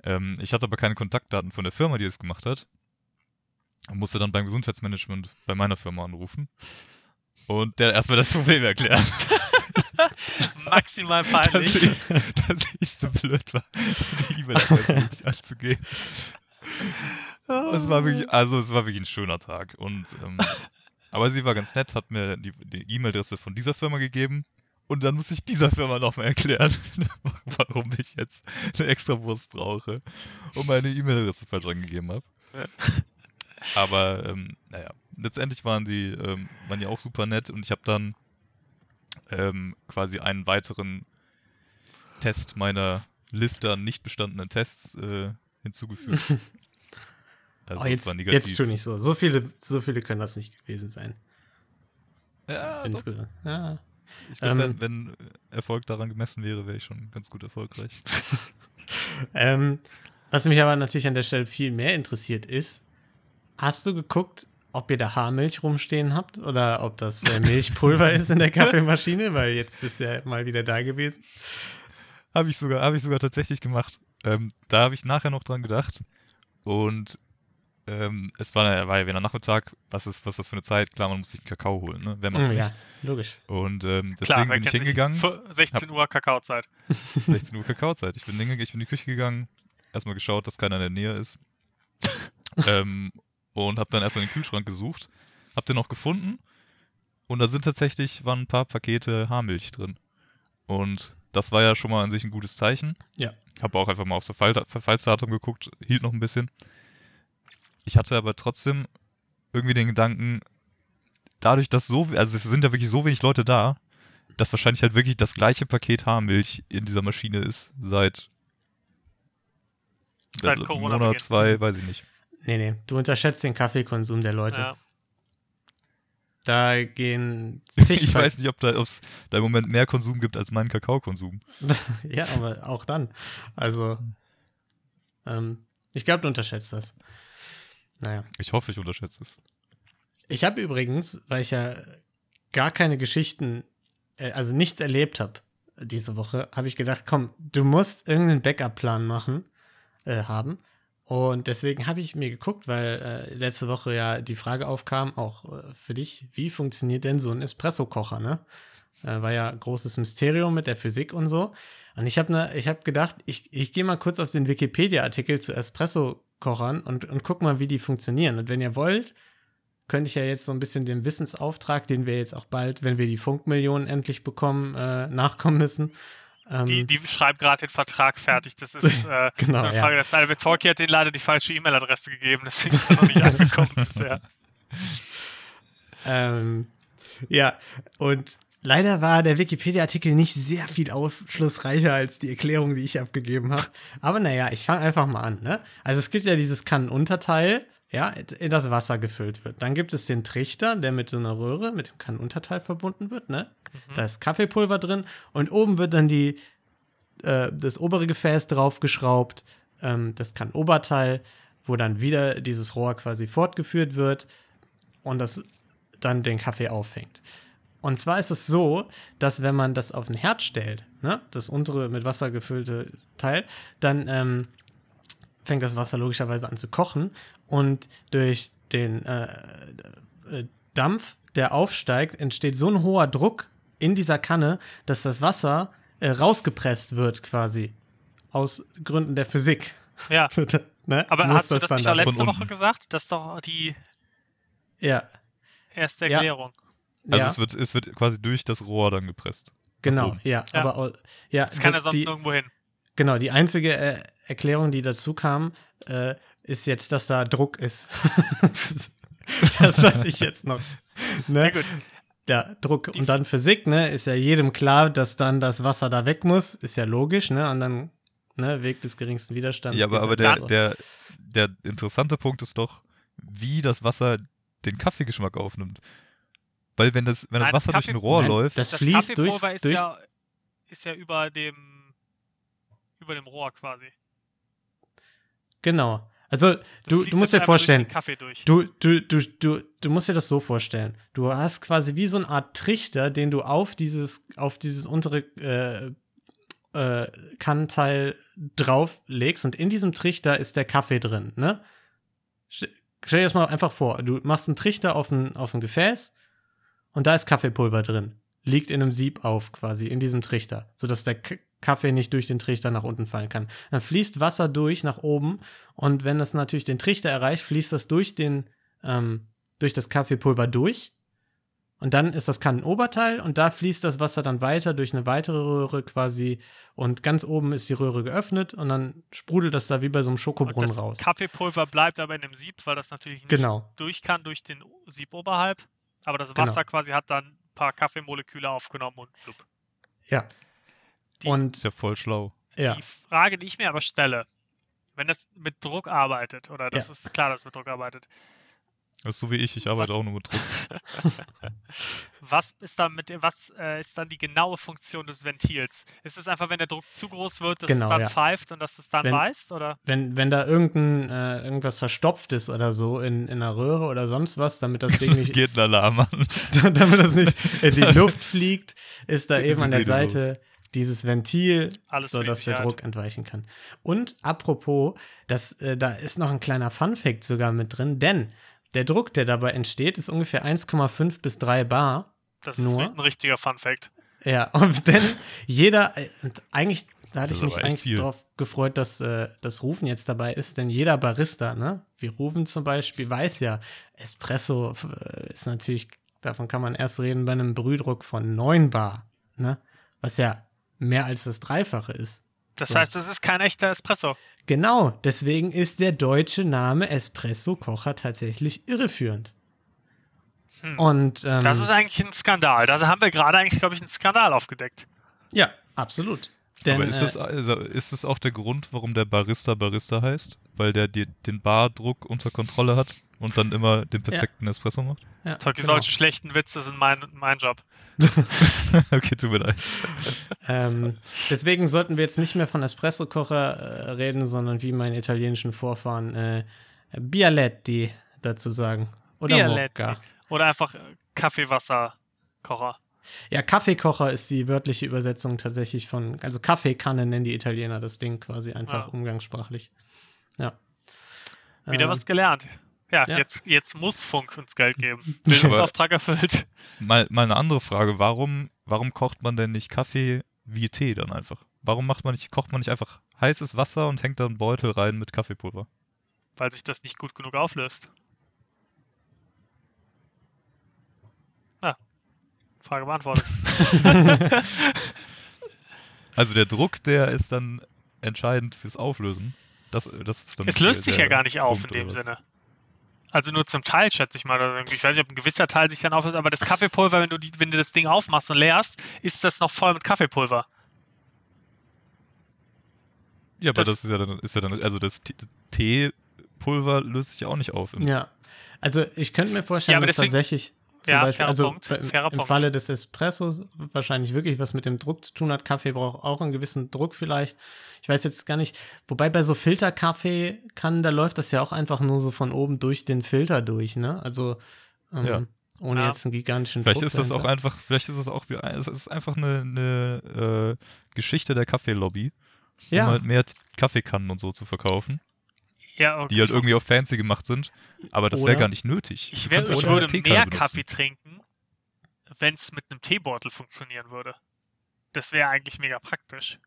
Ähm, ich hatte aber keine Kontaktdaten von der Firma, die es gemacht hat. Und musste dann beim Gesundheitsmanagement bei meiner Firma anrufen. Und der erstmal das Problem erklären. maximal dass, peinlich. ich, dass ich so blöd war, die E-Mail-Adresse nicht anzugehen. Es war wirklich, also es war wirklich ein schöner Tag. Und ähm, aber sie war ganz nett, hat mir die die E-Mail-Adresse von dieser Firma gegeben. Und dann muss ich dieser Firma nochmal erklären, warum ich jetzt eine extra Wurst brauche und meine E-Mail-Adresse falsch angegeben habe. Aber ähm, naja, letztendlich waren die, ähm, waren die auch super nett und ich habe dann ähm, quasi einen weiteren Test meiner Liste an nicht bestandenen Tests äh, hinzugefügt. Also oh, jetzt, jetzt tu nicht so. So viele, so viele können das nicht gewesen sein. Ja, ja. Ich glaube, ähm, wenn, wenn, Erfolg daran gemessen wäre, wäre ich schon ganz gut erfolgreich. ähm, was mich aber natürlich an der Stelle viel mehr interessiert ist, hast du geguckt, ob ihr da Haarmilch rumstehen habt oder ob das äh, Milchpulver ist in der Kaffeemaschine, weil jetzt bist du ja mal wieder da gewesen. Habe ich sogar, habe ich sogar tatsächlich gemacht. Ähm, da habe ich nachher noch dran gedacht. Und ähm, es war, war ja wieder Nachmittag, was ist, was ist das für eine Zeit? Klar, man muss sich einen Kakao holen, ne? Wenn man mm, Ja, logisch. Und ähm, deswegen Klar, bin ich hingegangen. 16 Uhr Kakaozeit. 16 Uhr Kakaozeit. Ich bin, ich bin in die Küche gegangen, erstmal geschaut, dass keiner in der Nähe ist. ähm, und habe dann erstmal den Kühlschrank gesucht. Hab den auch gefunden. Und da sind tatsächlich waren ein paar Pakete Haarmilch drin. Und das war ja schon mal an sich ein gutes Zeichen. Ja. Habe auch einfach mal aufs Verfallsdatum geguckt, hielt noch ein bisschen. Ich hatte aber trotzdem irgendwie den Gedanken, dadurch, dass so, also es sind ja wirklich so wenig Leute da, dass wahrscheinlich halt wirklich das gleiche Paket Haarmilch in dieser Maschine ist seit, seit, seit Corona Monat, zwei, weiß ich nicht. Nee, nee, du unterschätzt den Kaffeekonsum der Leute. Ja. Da gehen zig Ich weiß nicht, ob es da, im Moment mehr Konsum gibt als meinen Kakaokonsum. ja, aber auch dann. Also, ähm, ich glaube, du unterschätzt das. Naja. Ich hoffe, ich unterschätze es. Ich habe übrigens, weil ich ja gar keine Geschichten, äh, also nichts erlebt habe diese Woche, habe ich gedacht, komm, du musst irgendeinen Backup-Plan machen, äh, haben. Und deswegen habe ich mir geguckt, weil äh, letzte Woche ja die Frage aufkam, auch äh, für dich, wie funktioniert denn so ein Espresso-Kocher, ne? Äh, war ja großes Mysterium mit der Physik und so. Und ich habe ne, hab gedacht, ich, ich gehe mal kurz auf den Wikipedia-Artikel zu Espresso-Kochern und, und guck mal, wie die funktionieren. Und wenn ihr wollt, könnte ich ja jetzt so ein bisschen dem Wissensauftrag, den wir jetzt auch bald, wenn wir die Funkmillionen endlich bekommen, äh, nachkommen müssen. Ähm, die, die schreibt gerade den Vertrag fertig. Das ist, äh, genau, eine Frage ja. der Zeit. Talkie hat denen leider die falsche E-Mail-Adresse gegeben, deswegen ist er noch nicht angekommen bisher. Ähm, ja, und leider war der Wikipedia-Artikel nicht sehr viel aufschlussreicher als die Erklärung, die ich abgegeben habe. Aber naja, ich fange einfach mal an. Ne? Also es gibt ja dieses Kannenunterteil, ja, in das Wasser gefüllt wird. Dann gibt es den Trichter, der mit so einer Röhre, mit dem Kannenunterteil verbunden wird, ne? Mhm. Da ist Kaffeepulver drin und oben wird dann die, äh, das obere Gefäß draufgeschraubt, ähm, das Kannenoberteil, wo dann wieder dieses Rohr quasi fortgeführt wird und das dann den Kaffee auffängt. Und zwar ist es so, dass wenn man das auf den Herd stellt, ne, das untere mit Wasser gefüllte Teil, dann ähm, fängt das Wasser logischerweise an zu kochen und durch den äh, äh, Dampf, der aufsteigt, entsteht so ein hoher Druck in dieser Kanne, dass das Wasser äh, rausgepresst wird quasi. Aus Gründen der Physik. Ja. ne? Aber Muss hast du das, das nicht auch letzte Woche gesagt? Das ist doch die ja. erste Erklärung. Ja. Also ja. es, wird, es wird quasi durch das Rohr dann gepresst. Genau, ja. ja. Aber ja, das kann er sonst die, nirgendwo hin. Genau, die einzige äh, Erklärung, die dazu kam, äh, ist jetzt, dass da Druck ist. das weiß ich jetzt noch. Ne? Ja, gut ja, Druck und dann Physik, ne, ist ja jedem klar, dass dann das Wasser da weg muss, ist ja logisch, ne, und dann, ne, Weg des geringsten Widerstands. Ja, aber, aber der, der, der interessante Punkt ist doch, wie das Wasser den Kaffeegeschmack aufnimmt. Weil wenn das, wenn das Nein, Wasser das durch ein Rohr Nein, läuft, das, das fließt durch, ist, durch ja, ist ja über dem über dem Rohr quasi. Genau. Also du, du musst dir vorstellen, du, du, du, du, du musst dir das so vorstellen. Du hast quasi wie so eine Art Trichter, den du auf dieses, auf dieses untere äh, äh, Kannteil drauflegst und in diesem Trichter ist der Kaffee drin, ne? Stell dir das mal einfach vor. Du machst einen Trichter auf ein, auf ein Gefäß und da ist Kaffeepulver drin. Liegt in einem Sieb auf, quasi, in diesem Trichter, sodass der Kaffee nicht durch den Trichter nach unten fallen kann. Dann fließt Wasser durch nach oben und wenn das natürlich den Trichter erreicht, fließt das durch den ähm, durch das Kaffeepulver durch. Und dann ist das Kannenoberteil und da fließt das Wasser dann weiter durch eine weitere Röhre quasi und ganz oben ist die Röhre geöffnet und dann sprudelt das da wie bei so einem Schokobrunnen das raus. Kaffeepulver bleibt aber in dem Sieb, weil das natürlich nicht genau. durch kann durch den Sieb oberhalb. Aber das Wasser genau. quasi hat dann ein paar Kaffeemoleküle aufgenommen und blub. Ja, die, und ist ja voll schlau. Ja. Die Frage, die ich mir aber stelle, wenn das mit Druck arbeitet, oder das Ja. ist klar, dass es mit Druck arbeitet, Das ist so wie ich, ich arbeite Was? auch nur mit Druck. was ist dann mit dem, was äh, ist dann die genaue Funktion des Ventils? Ist es einfach, wenn der Druck zu groß wird, dass Genau, es dann ja. pfeift und dass es dann Wenn- weißt, oder? Wenn, wenn da irgendein, äh, irgendwas verstopft ist oder so in, in einer Röhre oder sonst was, damit das Ding nicht, Geht ein Alarm an. damit das nicht in die Luft fliegt, ist da eben an der Rede los. Dieses Ventil, Alles so für die dass der. Druck entweichen kann. Und apropos, das, äh, da ist noch ein kleiner Funfact sogar mit drin, denn der Druck, der dabei entsteht, ist ungefähr 1,5 bis 3 Bar. Das Nur? ist ein richtiger Fun-Fact. Ja, und denn jeder, und eigentlich, da hatte ich mich eigentlich darauf gefreut, dass äh, das Rufen jetzt dabei ist, denn jeder Barista, ne, wie Rufen zum Beispiel, weiß ja, Espresso äh, ist natürlich, davon kann man erst reden bei einem Brühdruck von 9 Bar, ne, was ja mehr als das Dreifache ist. Das So. heißt, es ist kein echter Espresso. Genau, deswegen ist der deutsche Name Espresso-Kocher tatsächlich irreführend. Hm. Und ähm, Das ist eigentlich ein Skandal. Da haben wir gerade eigentlich, glaube ich, einen Skandal aufgedeckt. ja, absolut. Denn, Aber ist äh, das, also, ist das auch der Grund, warum der Barista Barista heißt? Weil der die, den Bardruck unter Kontrolle hat und dann immer den perfekten Espresso macht? ja, Solche, genau. solche schlechten Witze sind mein, mein Job. okay, tut mir leid. Ähm, deswegen sollten wir jetzt nicht mehr von Espresso-Kocher äh, reden, sondern wie meine italienischen Vorfahren äh, Bialetti dazu sagen. Oder Bialetti. Mocca. Oder einfach äh, Kaffeewasserkocher. Ja, Kaffeekocher ist die wörtliche Übersetzung tatsächlich von, also Kaffeekanne nennen die Italiener das Ding quasi einfach Ja. umgangssprachlich. Ja. Wieder Ähm, was gelernt. Ja, ja. Jetzt, jetzt muss Funk uns Geld geben. Bildungsauftrag erfüllt. Mal, mal eine andere Frage. Warum, warum kocht man denn nicht Kaffee wie Tee dann einfach? Warum macht man nicht, kocht man nicht einfach heißes Wasser und hängt da einen Beutel rein mit Kaffeepulver? Weil sich das nicht gut genug auflöst. Frage beantwortet. Also der Druck, der ist dann entscheidend fürs Auflösen. Das, das ist dann Es löst der- sich ja gar nicht auf in Punkt, dem oder was? Sinne. Also nur zum Teil, schätze ich mal. Ich weiß nicht, ob ein gewisser Teil sich dann auflöst, aber das Kaffeepulver, wenn du, die, wenn du das Ding aufmachst und leerst, ist das noch voll mit Kaffeepulver. Ja, aber Das- das, ist ja dann, ist ja dann, also das Te- Teepulver löst sich ja auch nicht auf. Im- Ja. Also ich könnte mir vorstellen, Ja, aber dass deswegen- tatsächlich zum Ja, Beispiel, fairer also Punkt, im, Punkt. Falle des Espressos wahrscheinlich wirklich was mit dem Druck zu tun hat. Kaffee braucht auch einen gewissen Druck vielleicht. Ich weiß jetzt gar nicht, wobei bei so Filterkaffee kann, da läuft das ja auch einfach nur so von oben durch den Filter durch, ne? Also ähm, Ja. ohne Ja. jetzt einen gigantischen Vielleicht Druck ist das auch einfach, vielleicht ist es auch, wie- es ist einfach eine, eine äh, Geschichte der Kaffeelobby, um Ja. halt mehr Kaffeekannen und so zu verkaufen, Ja, okay. die halt irgendwie auch fancy gemacht sind. Aber das wäre gar nicht nötig. Ich, wär, ich würde mehr benutzen. Kaffee trinken, wenn es mit einem Teebeutel funktionieren würde. Das wäre eigentlich mega praktisch.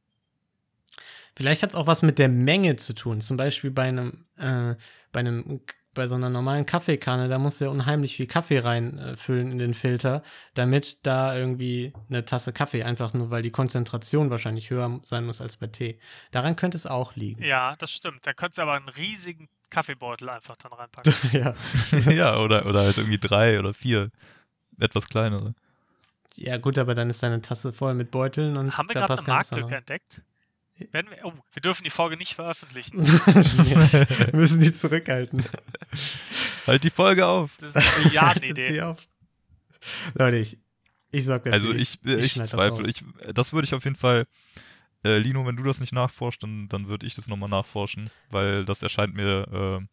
Vielleicht hat es auch was mit der Menge zu tun. Zum Beispiel bei einem, äh, bei einem, bei so einer normalen Kaffeekanne, da musst du ja unheimlich viel Kaffee reinfüllen in den Filter, damit da irgendwie eine Tasse Kaffee, einfach nur, weil die Konzentration wahrscheinlich höher sein muss als bei Tee. Daran könnte es auch liegen. Ja, das stimmt. Da könntest du aber einen riesigen Kaffeebeutel einfach dann reinpacken. ja. ja, oder, oder halt irgendwie drei oder vier etwas kleinere. ja, gut, aber dann ist deine Tasse voll mit Beuteln und Haben wir da gerade passt eine gar nichts Marktlücke entdeckt? Werden wir, oh, wir dürfen die Folge nicht veröffentlichen. wir müssen die zurückhalten. Halt die Folge auf. Das ist eine Milliardenidee. sie auf. Leute, ich, ich sorg dafür. Also ich, ich, schneid das zweifle. Ich, das würde ich auf jeden Fall. Äh, Lino, wenn du das nicht nachforscht, dann, dann würde ich das nochmal nachforschen, weil das erscheint mir, äh,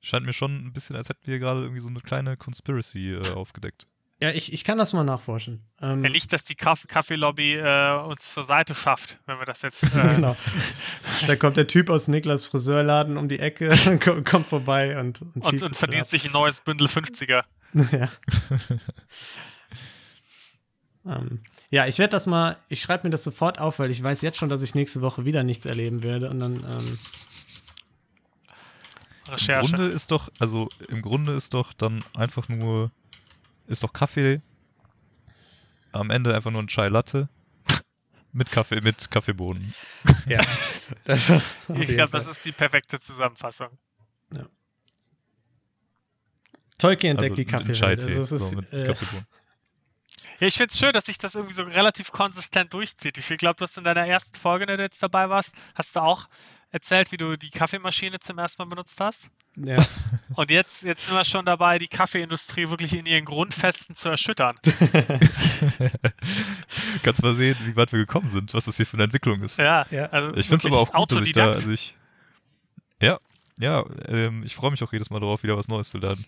scheint mir schon ein bisschen, als hätten wir gerade irgendwie so eine kleine Conspiracy äh, aufgedeckt. Ja, ich, ich kann das mal nachforschen. Ähm, Ja, nicht, dass die Kaff Kaffeelobby äh, uns zur Seite schafft, wenn wir das jetzt. Äh, genau. Da kommt der Typ aus Niklas Friseurladen um die Ecke, kommt, kommt vorbei und, und, und, schießt und verdient sich ein neues Bündel 50er. ab. ja. ähm, ja, ich werde das mal, ich schreibe mir das sofort auf, weil ich weiß jetzt schon, dass ich nächste Woche wieder nichts erleben werde und dann, ähm, Im Recherche. Grunde ist doch, also im Grunde ist doch dann einfach nur, ist doch Kaffee am Ende einfach nur ein Chai Latte mit Kaffee, mit Kaffeebohnen. ja. Ich glaube, das ist die perfekte Zusammenfassung. Tolkien entdeckt Also die Kaffeewelt. Also es ist, so äh, Kaffeebohnen. Ja, ich finde es schön, dass sich das irgendwie so relativ konsistent durchzieht. Ich glaube, du hast in deiner ersten Folge, in der du jetzt dabei warst, hast du auch erzählt, wie du die Kaffeemaschine zum ersten Mal benutzt hast. Ja. Und jetzt, jetzt sind wir schon dabei, die Kaffeeindustrie wirklich in ihren Grundfesten zu erschüttern. Kannst mal sehen, wie weit wir gekommen sind, was das hier für eine Entwicklung ist. Ja, Ja. also Ich finde es aber auch gut, dass ich da, Autodidakt. also ich, ja, ja, ähm, ich freue mich auch jedes Mal darauf, wieder was Neues zu lernen.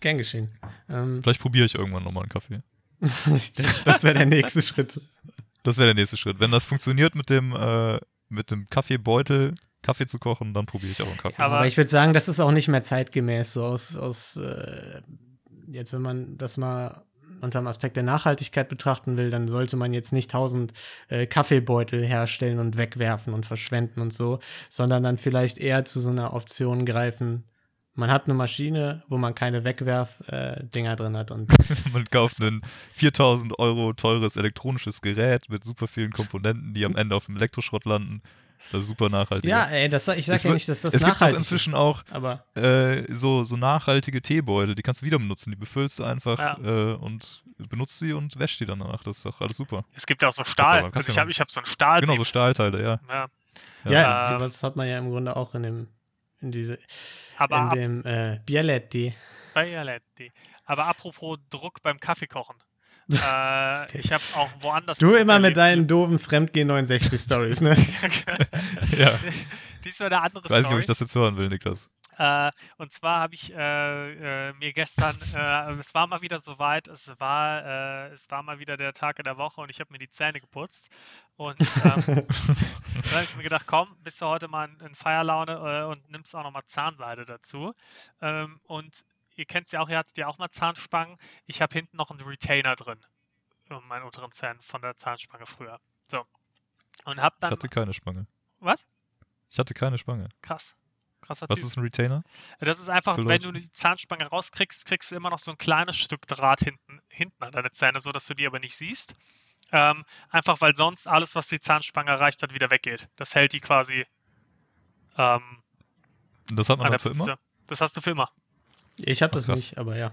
Gern geschehen. Ähm, Vielleicht probiere ich irgendwann nochmal einen Kaffee. das das wäre der nächste Schritt. Das wäre der nächste Schritt. Wenn das funktioniert mit dem, äh, mit dem Kaffeebeutel, Kaffee zu kochen, dann probiere ich auch einen Kaffee. Aber- Aber ich würde sagen, das ist auch nicht mehr zeitgemäß, so aus, aus äh, jetzt, wenn man das mal unter dem Aspekt der Nachhaltigkeit betrachten will, dann sollte man jetzt nicht tausend äh, Kaffeebeutel herstellen und wegwerfen und verschwenden und so, sondern dann vielleicht eher zu so einer Option greifen. Man hat eine Maschine, wo man keine Wegwerf-Dinger drin hat und Man kauft ein 4000 Euro teures elektronisches Gerät mit super vielen Komponenten, die am Ende auf dem Elektroschrott landen. Das ist super nachhaltig. ja, ey, das, ich sag Es ja nicht, dass das es gibt nachhaltig inzwischen ist, auch aber äh, so, so nachhaltige Teebeutel, die kannst du wieder benutzen. Die befüllst du einfach Ja. äh, und benutzt sie und wäschst die dann danach. Das ist doch alles super. Es gibt ja auch so Stahl. Kaffee Also ich habe ich hab so ein Stahl. Genau, so Stahlteile, ja. ja. ja, Ähm, sowas hat man ja im Grunde auch in dem in diese Aber in dem äh, Bialetti. bei Ialetti. Aber apropos Druck beim Kaffeekochen. äh, Ich habe auch woanders. Du immer mit erlebt. deinen doofen Fremdgehen 69 Stories, ne? ja. Diesmal eine andere Ich weiß nicht, Story. ob ich das jetzt hören will, Niklas. Äh, und zwar habe ich äh, äh, mir gestern, äh, es war mal wieder soweit, es war, äh, es war mal wieder der Tag in der Woche und ich habe mir die Zähne geputzt. Und ähm, dann habe ich mir gedacht, komm, bist du heute mal in, in Feierlaune und nimmst auch nochmal Zahnseide dazu. Ähm, und ihr kennt es ja auch, ihr hattet ja auch mal Zahnspangen. Ich habe hinten noch einen Retainer drin. In meinen unteren Zähnen von der Zahnspange früher. So. Und hab Ich dann. hatte keine Spange. Was? Ich hatte keine Spange. Krass. Krasser Was Typ. ist ein Retainer? Das ist einfach, Für wenn Leute? du die Zahnspange rauskriegst, kriegst du immer noch so ein kleines Stück Draht hinten, hinten an deine Zähne, so dass du die aber nicht siehst. Ähm, einfach weil sonst alles, was die Zahnspange erreicht hat, wieder weggeht. Das hält die quasi ähm, das hat man dann für immer? Das hast du für immer. Ich habe das Krass. nicht, aber ja.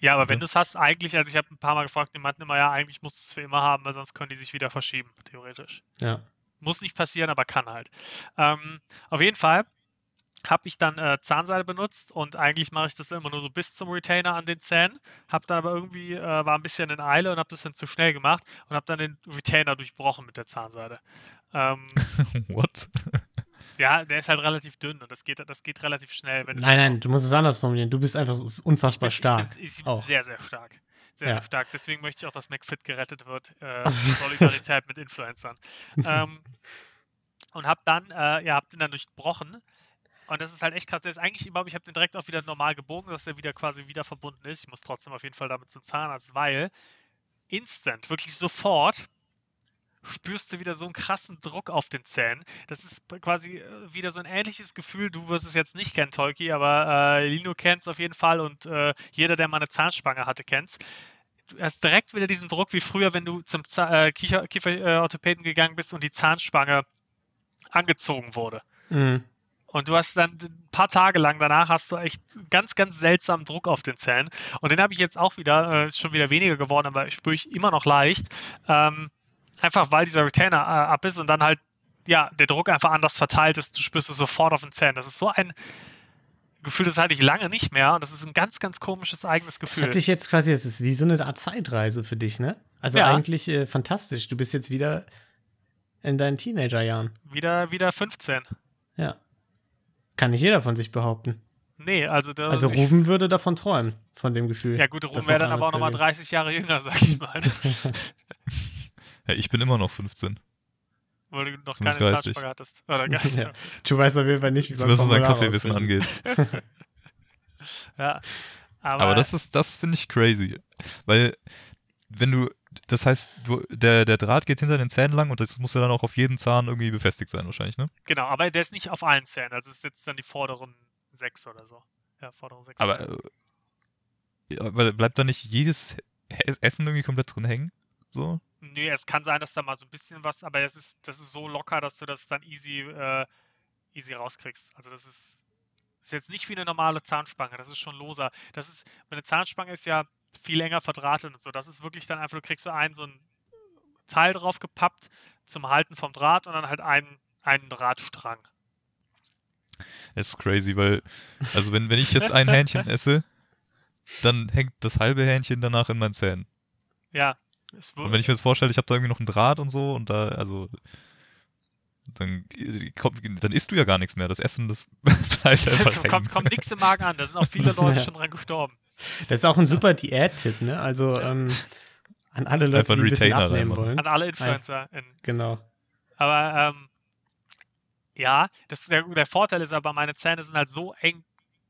Ja, aber Okay. wenn du es hast, eigentlich, also ich habe ein paar Mal gefragt, die meinten immer, ja, eigentlich musst du es für immer haben, weil sonst können die sich wieder verschieben, theoretisch. Ja. Muss nicht passieren, aber kann halt. Ähm, auf jeden Fall habe ich dann äh, Zahnseide benutzt und eigentlich mache ich das immer nur so bis zum Retainer an den Zähnen. Habe dann aber irgendwie, äh, war ein bisschen in Eile und habe das dann zu schnell gemacht und habe dann den Retainer durchbrochen mit der Zahnseide. Ähm, What? ja, der ist halt relativ dünn und das geht, das geht relativ schnell. Nein, nein, du musst es anders formulieren. Du bist einfach so- unfassbar ich bin, stark. Ich bin, ich bin auch. sehr, sehr stark. Sehr, Ja. sehr stark. Deswegen möchte ich auch, dass McFit gerettet wird. Äh, Solidarität mit Influencern. Ähm, und hab dann, äh, ja, hab den dann durchbrochen. Und das ist halt echt krass. Der ist eigentlich immer, ich habe den direkt auch wieder normal gebogen, dass der wieder quasi wieder verbunden ist. Ich muss trotzdem auf jeden Fall damit zum Zahnarzt, weil instant, wirklich sofort, spürst du wieder so einen krassen Druck auf den Zähnen. Das ist quasi äh, wieder so ein ähnliches Gefühl. Du wirst es jetzt nicht kennen, Tolki, aber äh, Lino kennt es auf jeden Fall und äh, jeder, der mal eine Zahnspange hatte, kennt Du hast direkt wieder diesen Druck wie früher, wenn du zum äh, Kiefer- Kieferorthopäden gegangen bist und die Zahnspange angezogen wurde. Mhm. Und du hast dann ein paar Tage lang danach hast du echt ganz, ganz seltsamen Druck auf den Zähnen. Und den habe ich jetzt auch wieder, äh, ist schon wieder weniger geworden, aber spüre ich immer noch leicht. Ähm, einfach weil dieser Retainer äh, ab ist und dann halt, ja, der Druck einfach anders verteilt ist. Du spürst es sofort auf den Zähnen. Das ist so ein Gefühl, das hatte ich lange nicht mehr. Und das ist ein ganz, ganz komisches eigenes Das Gefühl. hatte ich jetzt quasi, das ist wie so eine Art Zeitreise für dich, ne? Also Ja. eigentlich äh, fantastisch. Du bist jetzt wieder in deinen Teenagerjahren. Wieder, wieder 15. Ja. Kann nicht jeder von sich behaupten. Nee, also, da, Also ich, Ruben würde davon träumen, von dem Gefühl. Ja, gut, Ruben das wäre noch dann aber auch nochmal zu 30 Jahre jünger, sag ich mal. Ja, ich bin immer noch 15. weil du noch Zumindest keine. Zahnspange hattest. Oder geistig. Ja. Du weißt auf jeden Fall nicht, wie man Zumindest was mein Kaffeewissen angeht. Ja. Aber, Aber das ist, das finde ich crazy. Weil, wenn du, das heißt, du, der, der Draht geht hinter den Zähnen lang und das muss ja dann auch auf jedem Zahn irgendwie befestigt sein, wahrscheinlich, ne? genau, aber der ist nicht auf allen Zähnen. Also es ist jetzt dann die vorderen sechs oder so. Ja, vorderen sechs. Aber, äh, aber bleibt da nicht jedes Essen irgendwie komplett drin hängen? So? Nee, es kann sein, dass da mal so ein bisschen was, aber das ist, das ist so locker, dass du das dann easy, äh, easy rauskriegst. Also das ist, ist jetzt nicht wie eine normale Zahnspange, das ist schon loser. Das ist, eine Zahnspange ist ja viel enger verdrahtet und so. Das ist wirklich dann einfach, du kriegst so einen, so ein Teil drauf gepappt zum Halten vom Draht und dann halt einen, einen Drahtstrang. Das ist crazy, weil, also wenn, wenn ich jetzt ein Hähnchen esse, dann hängt das halbe Hähnchen danach in meinen Zähnen. Ja. Und wenn ich mir das vorstelle, ich habe da irgendwie noch einen Draht und so und da, also dann, dann isst du ja gar nichts mehr. Das Essen, das bleibt einfach kommt, kommt nichts im Magen an. Da sind auch viele Leute ja. schon dran gestorben. Das ist auch ein super Diät-Tipp, ne? Also ähm, an alle Leute, die ein bisschen abnehmen wollen. An alle Influencer. Genau. Aber ähm, ja, das, der, der Vorteil ist aber, meine Zähne sind halt so eng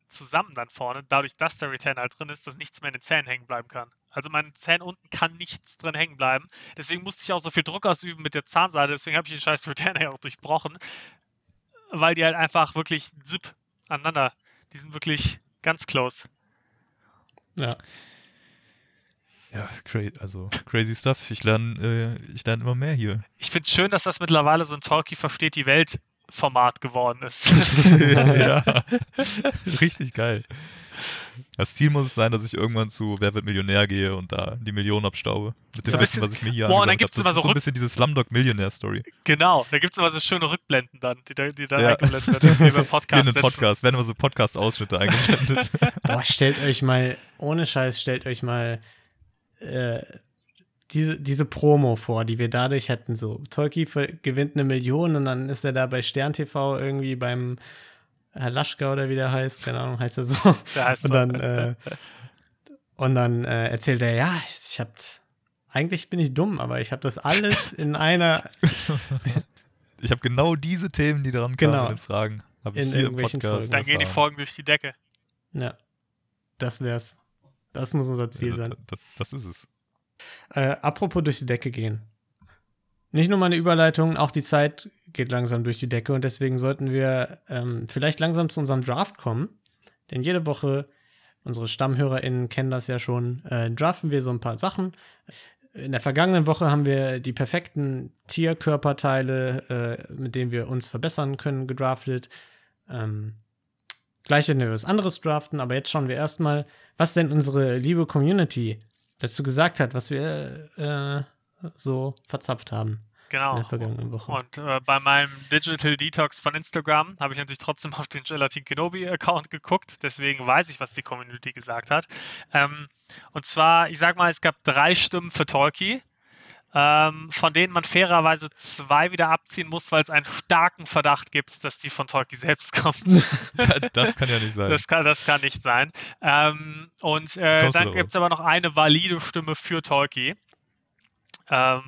zusammen dann vorne, dadurch, dass der Retainer halt drin ist, dass nichts mehr in den Zähnen hängen bleiben kann. Also meinen Zähnen unten kann nichts drin hängen bleiben. Deswegen musste ich auch so viel Druck ausüben mit der Zahnseite. Deswegen habe ich den scheiß Retainer ja auch durchbrochen. Weil die halt einfach wirklich zip aneinander. Die sind wirklich ganz close. Ja. Ja, cra also crazy stuff. Ich lerne äh, ich lerne immer mehr hier. Ich finde es schön, dass das mittlerweile so ein Talkie versteht die Welt Format geworden ist. ja, richtig geil. Das Ziel muss es sein, dass ich irgendwann zu Wer wird Millionär gehe und da die Millionen abstaube. Mit dem so Wissen, was ich mir hier boah, dann gibt's immer so, so ein bisschen diese Slumdog Millionär Story. Genau, da gibt es immer so schöne Rückblenden dann, die da, die da ja. eingeblendet werden, Podcast. In den Podcast werden immer so Podcast-Ausschnitte eingeblendet. Boah, stellt euch mal, ohne Scheiß, stellt euch mal äh, diese, diese Promo vor, die wir dadurch hätten. So, Tolki gewinnt eine Million und dann ist er da bei Stern TV irgendwie beim Herr Laschka oder wie der heißt, keine Ahnung, heißt er so. Der heißt und dann, äh, und dann äh, erzählt er, ja, ich hab, eigentlich bin ich dumm, aber ich habe das alles in einer. ich habe genau diese Themen, die daran genau. kamen, in Fragen. Hab in irgendwelchen Folgen. Dann gehen die Folgen durch die Decke. Ja, das wär's. Das muss unser Ziel ja, sein. Das, das, ist es. Äh, apropos durch die Decke gehen. Nicht nur meine Überleitung, auch die Zeit geht langsam durch die Decke und deswegen sollten wir ähm, vielleicht langsam zu unserem Draft kommen. Denn jede Woche, unsere StammhörerInnen kennen das ja schon, äh, draften wir so ein paar Sachen. In der vergangenen Woche haben wir die perfekten Tierkörperteile, äh, mit denen wir uns verbessern können, gedraftet. Ähm, gleich werden wir was anderes draften, aber jetzt schauen wir erstmal, was denn unsere liebe Community dazu gesagt hat, was wir äh, so verzapft haben. Genau. In der vergangenen Woche. Und äh, bei meinem Digital Detox von Instagram habe ich natürlich trotzdem auf den Gelatin Kenobi Account geguckt. Deswegen weiß ich, was die Community gesagt hat. Ähm, und zwar, ich sag mal, es gab drei Stimmen für Tolki. Ähm, von denen man fairerweise zwei wieder abziehen muss, weil es einen starken Verdacht gibt, dass die von Tolki selbst kommen. das kann ja nicht sein. Das kann, das kann nicht sein. Ähm, und äh, dann gibt es aber noch eine valide Stimme für Tolki. Ähm,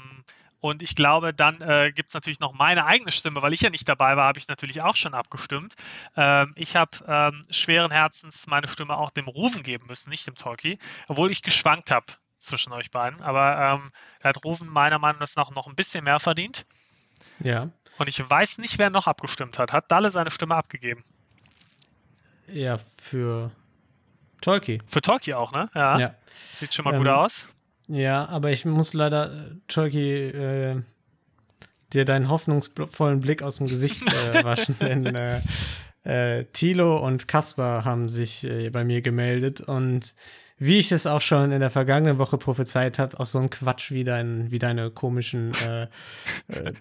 und ich glaube, dann äh, gibt es natürlich noch meine eigene Stimme, weil ich ja nicht dabei war, habe ich natürlich auch schon abgestimmt. Ähm, ich habe ähm, schweren Herzens meine Stimme auch dem Rufen geben müssen, nicht dem Talkie, obwohl ich geschwankt habe zwischen euch beiden. Aber ähm, hat Rufen meiner Meinung nach noch ein bisschen mehr verdient. Ja. Und ich weiß nicht, wer noch abgestimmt hat. Hat Dalle seine Stimme abgegeben? Ja, für Tolki. Für Tolki auch, ne? Ja. ja. Sieht schon mal gut ähm, aus. Ja, aber ich muss leider, Turkey, äh, dir deinen hoffnungsvollen Blick aus dem Gesicht äh, waschen, denn äh, äh, Thilo und Kaspar haben sich äh, bei mir gemeldet und wie ich es auch schon in der vergangenen Woche prophezeit habe, auch so ein Quatsch wie, dein, wie deine komischen äh, äh,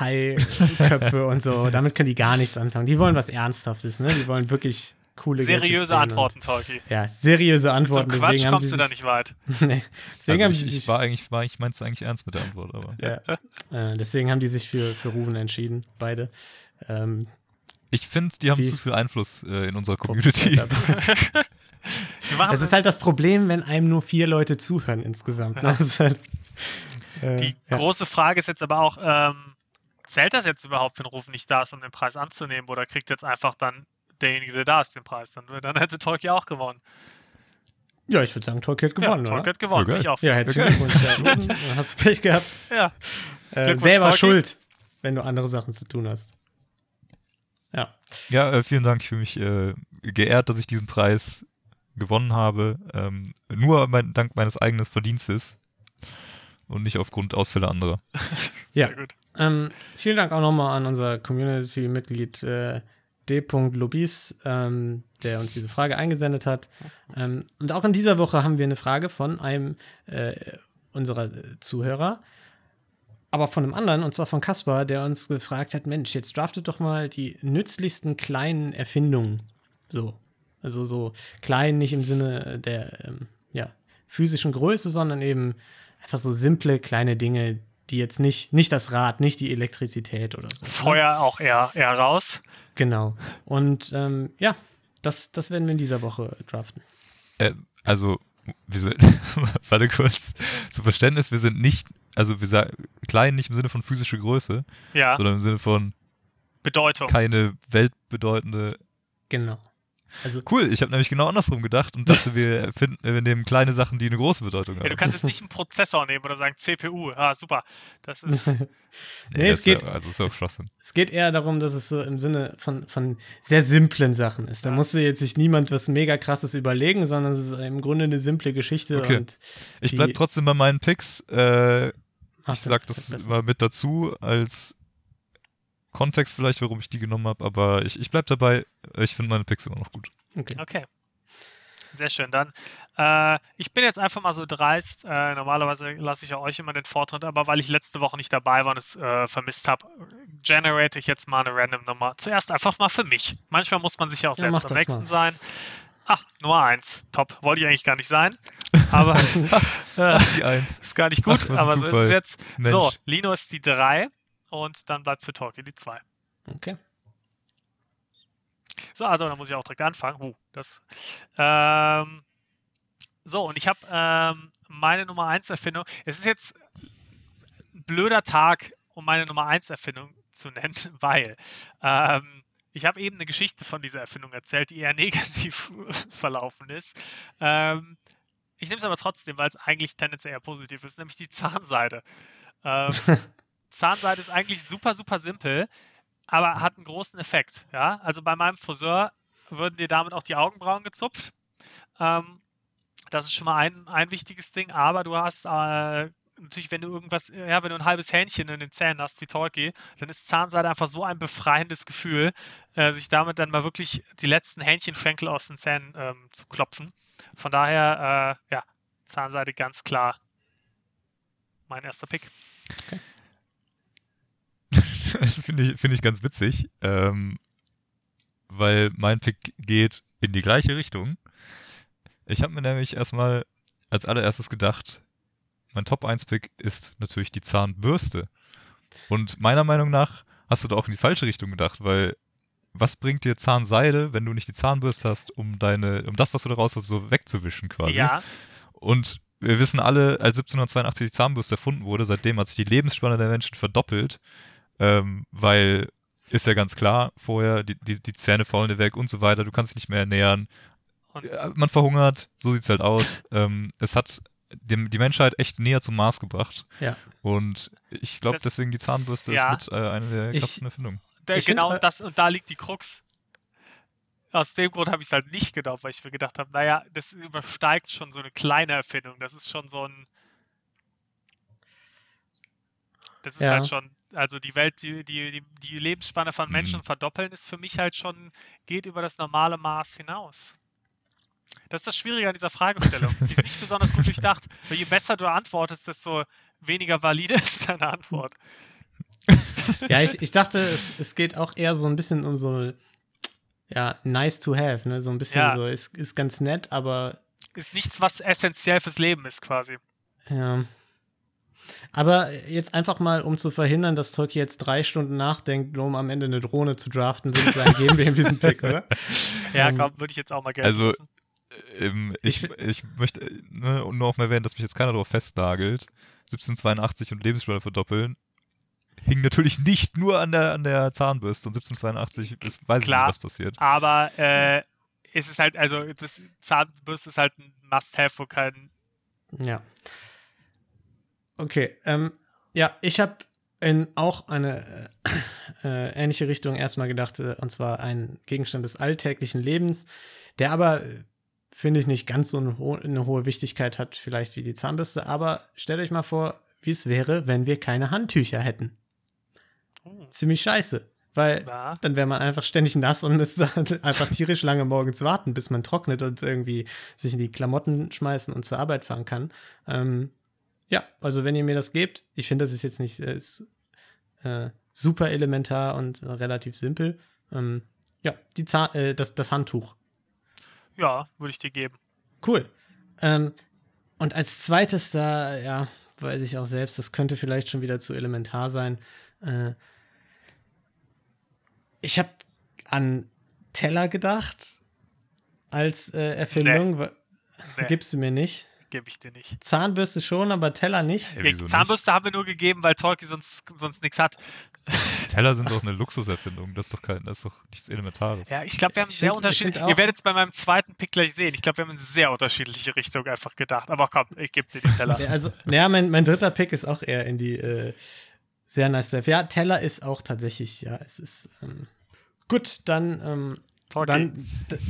Haiköpfe und so. Damit können die gar nichts anfangen. Die wollen was Ernsthaftes, ne? Die wollen wirklich coole Seriöse Antworten, Talkie. Ja, seriöse Antworten. Mit so Quatsch kommst du da nicht weit. nee. Deswegen also haben ich, die sich, ich war eigentlich, war ich meinst eigentlich ernst mit der Antwort, aber. ja. Äh, deswegen haben die sich für, für Ruven entschieden, beide. Ähm, ich finde, die haben zu viel Einfluss äh, in unserer Community. Es ist halt das Problem, wenn einem nur vier Leute zuhören insgesamt. Ja. Halt, äh, die ja. große Frage ist jetzt aber auch, ähm, zählt das jetzt überhaupt, wenn Rufen nicht da ist, um den Preis anzunehmen, oder kriegt jetzt einfach dann derjenige, der da ist, den Preis. Dann, dann hätte Tolki auch gewonnen. Ja, ich würde sagen, Tolki hat gewonnen, ja, Tolki hat gewonnen, okay. ich auch. Ja, herzlichen Glückwunsch. Ja. hast du Pech gehabt. Ja. Äh, selber Tolki. schuld, wenn du andere Sachen zu tun hast. Ja. Ja, äh, vielen Dank. Ich fühle mich äh, geehrt, dass ich diesen Preis gewonnen habe. Ähm, nur mein, dank meines eigenen Verdienstes und nicht aufgrund Ausfälle anderer. ja. gut. Ähm, vielen Dank auch nochmal an unser Community-Mitglied äh, d.lobis, ähm, der uns diese Frage eingesendet hat. Ähm, und auch in dieser Woche haben wir eine Frage von einem äh, unserer Zuhörer, aber von einem anderen, und zwar von Kaspar, der uns gefragt hat: Mensch, jetzt draftet doch mal die nützlichsten kleinen Erfindungen. So. Also so klein, nicht im Sinne der ähm, ja, physischen Größe, sondern eben einfach so simple kleine Dinge, die jetzt nicht, nicht das Rad, nicht die Elektrizität oder so. Ne? Feuer auch eher, eher raus. Genau. Und ähm, ja, das, das werden wir in dieser Woche draften. Äh, also, wir sind, warte kurz, zu Verständnis, wir sind nicht, also wir sagen klein nicht im Sinne von physische Größe, ja. sondern im Sinne von Bedeutung. Keine weltbedeutende. Genau. Also cool, ich habe nämlich genau andersrum gedacht und dachte, wir finden, wir nehmen kleine Sachen, die eine große Bedeutung haben. Ja, du kannst jetzt nicht einen Prozessor nehmen oder sagen CPU. Ah, super. Das ist. nee, nee es geht. Ja, also ist es, es, geht eher darum, dass es so im Sinne von, von sehr simplen Sachen ist. Da ja. musste jetzt sich niemand was mega krasses überlegen, sondern es ist im Grunde eine simple Geschichte. Okay. Und ich bleib trotzdem bei meinen Picks. Äh, ich sag das, das mal mit dazu als Kontext vielleicht, warum ich die genommen habe, aber ich, ich bleibe dabei. Ich finde meine Picks immer noch gut. Okay. okay. Sehr schön. Dann, äh, ich bin jetzt einfach mal so dreist. Äh, normalerweise lasse ich ja euch immer den Vortritt, aber weil ich letzte Woche nicht dabei war und es äh, vermisst habe, generate ich jetzt mal eine random Nummer. Zuerst einfach mal für mich. Manchmal muss man sich ja auch selbst ja, am nächsten mal. sein. Ah, Nummer 1. Top. Wollte ich eigentlich gar nicht sein. Aber äh, die Eins. ist gar nicht gut. Ach, aber so ist es jetzt. Mensch. So, Lino ist die 3 und dann bleibt für Talkie die 2. Okay. So, also dann muss ich auch direkt anfangen. Uh, das. Ähm, so, und ich habe ähm, meine Nummer 1 Erfindung. Es ist jetzt ein blöder Tag, um meine Nummer 1 Erfindung zu nennen, weil ähm, ich habe eben eine Geschichte von dieser Erfindung erzählt, die eher negativ verlaufen ist. Ähm, ich nehme es aber trotzdem, weil es eigentlich tendenziell eher positiv ist, nämlich die Zahnseide. Ähm, Zahnseide ist eigentlich super, super simpel, aber hat einen großen Effekt. Ja? Also bei meinem Friseur würden dir damit auch die Augenbrauen gezupft. Ähm, das ist schon mal ein, ein wichtiges Ding, aber du hast äh, natürlich, wenn du irgendwas, ja, wenn du ein halbes Hähnchen in den Zähnen hast, wie Tolki, dann ist Zahnseide einfach so ein befreiendes Gefühl, äh, sich damit dann mal wirklich die letzten Hähnchenschenkel aus den Zähnen ähm, zu klopfen. Von daher, äh, ja, Zahnseide ganz klar mein erster Pick. Okay. das finde ich, find ich ganz witzig, ähm, weil mein Pick geht in die gleiche Richtung. Ich habe mir nämlich erstmal als allererstes gedacht, mein Top 1 Pick ist natürlich die Zahnbürste. Und meiner Meinung nach hast du da auch in die falsche Richtung gedacht, weil was bringt dir Zahnseide, wenn du nicht die Zahnbürste hast, um deine, um das, was du daraus hast, so wegzuwischen quasi? Ja. Und wir wissen alle, als 1782 die Zahnbürste erfunden wurde, seitdem hat sich die Lebensspanne der Menschen verdoppelt ähm, weil ist ja ganz klar, vorher die, die, die Zähne faulen dir weg und so weiter, du kannst dich nicht mehr ernähren. Man verhungert, so sieht es halt aus. ähm, es hat die, die, Menschheit echt näher zum Mars gebracht. Ja. Und ich glaube, deswegen die Zahnbürste ja. ist mit äh, einer der krassesten Erfindungen. genau, find, das, und da liegt die Krux. Aus dem Grund habe ich es halt nicht gedacht, weil ich mir gedacht habe, naja, das übersteigt schon so eine kleine Erfindung. Das ist schon so ein. Das ist ja. halt schon also die Welt, die, die, die Lebensspanne von Menschen mhm. verdoppeln, ist für mich halt schon, geht über das normale Maß hinaus. Das ist das Schwierige an dieser Fragestellung. Die ist nicht besonders gut durchdacht, weil je besser du antwortest, desto weniger valide ist deine Antwort. Ja, ich, ich dachte, es, es geht auch eher so ein bisschen um so, ja, nice to have, ne? So ein bisschen ja. so, ist, ist ganz nett, aber. Ist nichts, was essentiell fürs Leben ist, quasi. Ja. Aber jetzt einfach mal, um zu verhindern, dass Tolkien jetzt drei Stunden nachdenkt, um am Ende eine Drohne zu draften, würde ich sagen, geben wir ihm diesen Pick, oder? Ja, ähm, komm, würde ich jetzt auch mal gerne Also, ähm, ich, ich möchte ne, nur auch mal erwähnen, dass mich jetzt keiner darauf festnagelt. 1782 und Lebensspanne verdoppeln hing natürlich nicht nur an der, an der Zahnbürste und 1782 ist, weiß Klar, ich nicht, was passiert. Aber äh, es ist halt, also das Zahnbürste ist halt ein Must-Have, wo kein. Ja. Okay, ähm, ja, ich habe in auch eine äh, äh, ähnliche Richtung erstmal gedacht, äh, und zwar ein Gegenstand des alltäglichen Lebens, der aber, äh, finde ich, nicht ganz so eine, ho eine, hohe Wichtigkeit hat, vielleicht wie die Zahnbürste, aber stellt euch mal vor, wie es wäre, wenn wir keine Handtücher hätten. Oh. Ziemlich scheiße. weil Ja. dann wäre man einfach ständig nass und müsste halt einfach tierisch lange morgens warten, bis man trocknet und irgendwie sich in die Klamotten schmeißen und zur Arbeit fahren kann. Ähm, ja, also wenn ihr mir das gebt, ich finde, das ist jetzt nicht äh, ist, äh, super elementar und äh, relativ simpel. Ähm, ja, die Zahn, äh, das, das Handtuch. Ja, würde ich dir geben. Cool. Ähm, und als zweites da, ja, weiß ich auch selbst, das könnte vielleicht schon wieder zu elementar sein. Äh, ich habe an Teller gedacht als äh, Erfindung. Wa- Nee. Gibst du mir nicht. Gebe ich dir nicht. Zahnbürste schon, aber Teller nicht. Ja, Ja, wieso nicht? Zahnbürste haben wir nur gegeben, weil Tolki sonst, sonst nichts hat. Teller sind doch eine Luxuserfindung. Das ist doch kein, das ist doch nichts Elementares. Ja, ich glaube, wir haben Ich sehr find- ich unterschiedlich. find auch- Ihr werdet es bei meinem zweiten Pick gleich sehen. Ich glaube, wir haben in sehr unterschiedliche Richtungen einfach gedacht. Aber komm, ich gebe dir die Teller. Ja, also, ja, mein, mein dritter Pick ist auch eher in die äh, sehr nice stuff. Ja, Teller ist auch tatsächlich, ja, es ist ähm, gut, dann ähm, Tolki. Dann,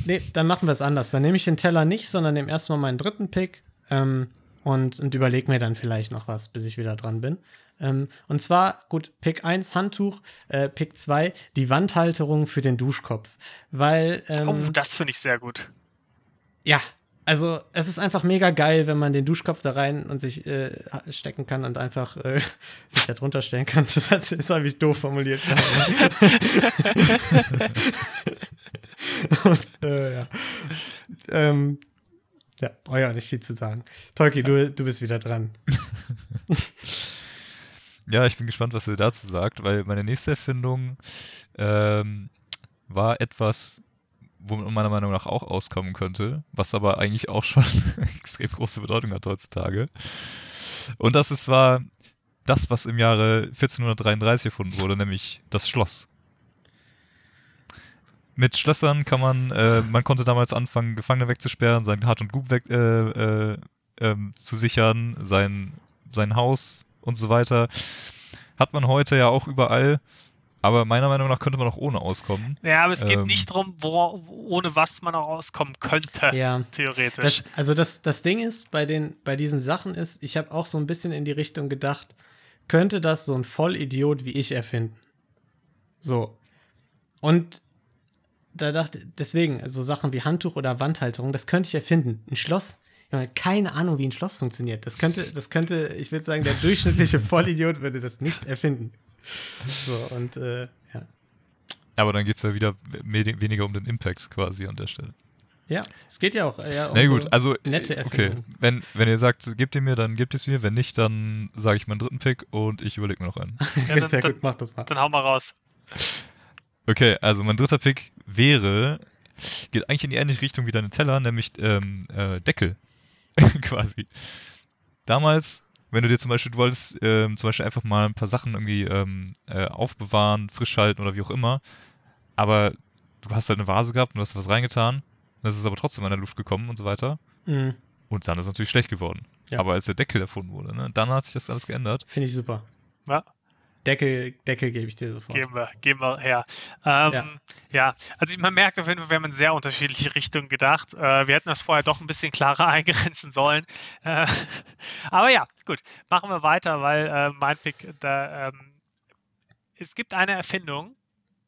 nee, dann machen wir es anders. Dann nehme ich den Teller nicht, sondern nehme erstmal meinen dritten Pick ähm, und, und überlege mir dann vielleicht noch was, bis ich wieder dran bin. Ähm, und zwar, gut, Pick 1 Handtuch, äh, Pick 2 die Wandhalterung für den Duschkopf. Weil, ähm, oh, das finde ich sehr gut. ja, also es ist einfach mega geil, wenn man den Duschkopf da rein und sich äh, stecken kann und einfach äh, sich da drunter stellen kann. Das, hat- das habe ich doof formuliert. und, äh, ja. Ähm, ja, brauche ja auch nicht viel zu sagen. Tolki, du, du bist wieder dran. Ja, ich bin gespannt, was ihr dazu sagt, weil meine nächste Erfindung ähm, war etwas, womit man meiner Meinung nach auch auskommen könnte, was aber eigentlich auch schon extrem große Bedeutung hat heutzutage. Und das ist zwar das, was im Jahre 1433 erfunden wurde, nämlich das Schloss. Mit Schlössern kann man, äh, man konnte damals anfangen, Gefangene wegzusperren, sein Hart und Gut weg, äh, äh, ähm, zu sichern, sein, sein Haus und so weiter. Hat man heute ja auch überall, aber meiner Meinung nach könnte man auch ohne auskommen. Ja, aber es geht Ähm. nicht darum, wo, ohne was man auch auskommen könnte, Ja. theoretisch. Das, also das, das Ding ist, bei, den, bei diesen Sachen ist, ich habe auch so ein bisschen in die Richtung gedacht, könnte das so ein Vollidiot wie ich erfinden? So. Und da dachte deswegen, also Sachen wie Handtuch oder Wandhalterung, das könnte ich erfinden. Ein Schloss, Junge, keine Ahnung, wie ein Schloss funktioniert. Das könnte, das könnte, ich würde sagen, der durchschnittliche Vollidiot würde das nicht erfinden. So, und äh, ja. Aber dann geht es ja wieder weniger um den Impact quasi an der Stelle. Ja, es geht ja auch eher um Na so gut, also nette äh, okay, wenn, wenn ihr sagt, gebt ihr mir, dann gebt es mir. Wenn nicht, dann sage ich meinen dritten Pick und ich überlege mir noch einen. Ja, dann- Sehr dann- gut, mach das mal. Dann hau mal raus. Okay, also mein dritter Pick wäre, geht eigentlich in die ähnliche Richtung wie deine Teller, nämlich ähm, äh, Deckel. Quasi. Damals, wenn du dir zum Beispiel, du wolltest ähm, zum Beispiel einfach mal ein paar Sachen irgendwie ähm, äh, aufbewahren, frisch halten oder wie auch immer, aber du hast halt eine Vase gehabt und du hast was reingetan, das ist aber trotzdem an der Luft gekommen und so weiter. Mhm. Und dann ist es natürlich schlecht geworden. Ja. Aber als der Deckel erfunden wurde, ne, dann hat sich das alles geändert. Finde ich super. Ja. Deckel, Deckel gebe ich dir sofort. Geben wir, geben wir her. Ähm, Ja. ja. also man merkt auf jeden Fall, wir haben in sehr unterschiedliche Richtungen gedacht. Äh, wir hätten das vorher doch ein bisschen klarer eingrenzen sollen. Äh, aber ja, gut, machen wir weiter, weil äh, mein Pick, da, ähm, es gibt eine Erfindung,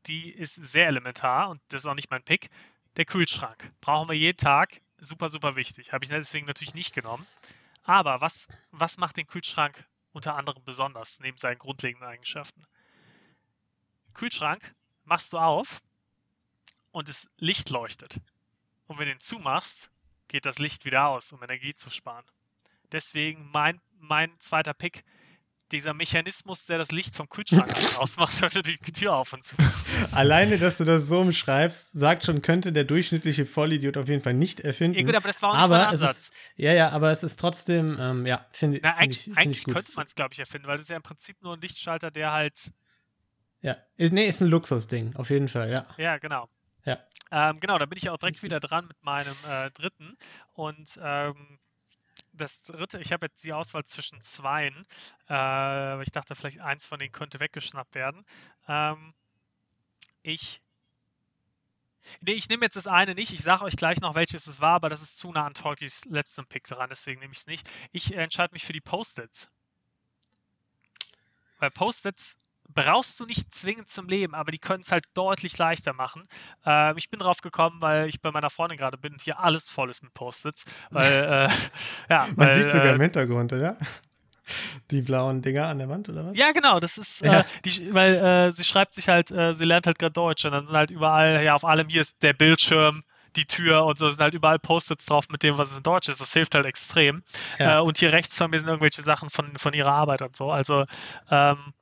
die ist sehr elementar und das ist auch nicht mein Pick. Der Kühlschrank. Brauchen wir jeden Tag. Super, super wichtig. Habe ich deswegen natürlich nicht genommen. Aber was, was macht den Kühlschrank unter anderem besonders, neben seinen grundlegenden Eigenschaften? Kühlschrank machst du auf und das Licht leuchtet. Und wenn du ihn zumachst, geht das Licht wieder aus, um Energie zu sparen. Deswegen mein, mein zweiter Pick, dieser Mechanismus, der das Licht vom Kühlschrank ausmacht, du die Tür auf und zu. Alleine, dass du das so umschreibst, sagt schon, könnte der durchschnittliche Vollidiot auf jeden Fall nicht erfinden. Ja gut, aber das war auch nicht aber es Ansatz. ist, ja, ja, aber es ist trotzdem, ähm, ja, finde find eigentlich ich, find eigentlich ich gut. könnte man es, glaube ich, erfinden, weil das ist ja im Prinzip nur ein Lichtschalter, der halt Ja, ist, nee, ist ein Luxusding, auf jeden Fall, ja. Ja, genau. Ja. Ähm, genau, da bin ich auch direkt wieder dran mit meinem äh, dritten. Und ähm, das dritte, ich habe jetzt die Auswahl zwischen zweien. Äh, aber ich dachte, vielleicht eins von denen könnte weggeschnappt werden. Ähm, ich. Nee, ich nehme jetzt das eine nicht. Ich sage euch gleich noch, welches es war, aber das ist zu nah an Tolkis letztem Pick dran, deswegen nehme ich es nicht. Ich äh, entscheide mich für die Post-its. Weil Post-its brauchst du nicht zwingend zum Leben, aber die können es halt deutlich leichter machen. Ähm, ich bin drauf gekommen, weil ich bei meiner Freundin gerade bin und hier alles voll ist mit Post-its. Weil, äh, ja, Man sieht sogar äh, im Hintergrund, oder? Die blauen Dinger an der Wand, oder was? Ja, genau, das ist, Ja. äh, die, weil äh, sie schreibt sich halt, äh, sie lernt halt gerade Deutsch und dann sind halt überall, ja, auf allem hier ist der Bildschirm, die Tür und so sind halt überall Post-its drauf mit dem, was es in Deutsch ist. Das hilft halt extrem. Ja. Äh, und hier rechts von mir sind irgendwelche Sachen von, von ihrer Arbeit und so. Also, ähm,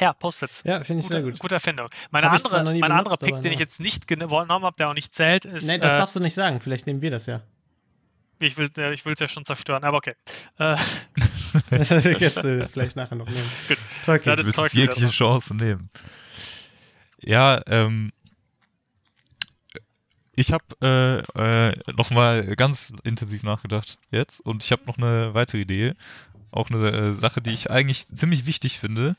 ja, Post-its. Ja, finde ich sehr Gute, gut. gute Erfindung. Meine Hab ich andere, mein benutzt, anderer Pick, aber den ich jetzt nicht genommen habe, der auch nicht zählt, ist. Nee, das äh, darfst du nicht sagen. Vielleicht nehmen wir das ja. ich will es ich will's ja schon zerstören, aber okay. Äh, Jetzt äh, vielleicht nachher noch nehmen. Gut. Tolkien. Das Zeug wieder jegliche. Chance nehmen. Ja, ähm, ich habe äh, äh, nochmal ganz intensiv nachgedacht jetzt und ich habe noch eine weitere Idee. Auch eine äh, Sache, die ich eigentlich ziemlich wichtig finde.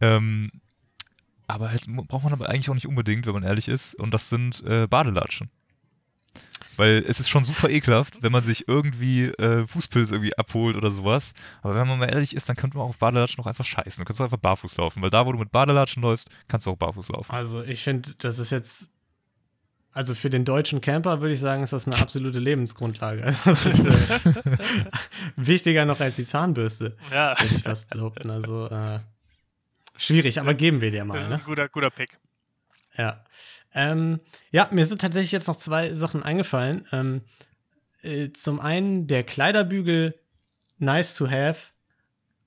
Ähm, aber halt braucht man aber eigentlich auch nicht unbedingt, wenn man ehrlich ist. Und das sind äh, Badelatschen. Weil es ist schon super ekelhaft, wenn man sich irgendwie äh, Fußpilz irgendwie abholt oder sowas. Aber wenn man mal ehrlich ist, dann könnte man auch auf Badelatschen auch einfach scheißen. Du kannst auch einfach barfuß laufen. Weil da, wo du mit Badelatschen läufst, kannst du auch barfuß laufen. Also ich finde, das ist jetzt, also für den deutschen Camper würde ich sagen, ist das eine absolute Lebensgrundlage. Also das ist äh, wichtiger noch als die Zahnbürste, ja, würde ich fast behaupten. Also äh, schwierig, aber geben wir dir das mal. ist Ne? ein guter, guter Pick. Ja. Ähm, ja, mir sind tatsächlich jetzt noch zwei Sachen eingefallen. Ähm, äh, zum einen der Kleiderbügel, nice to have,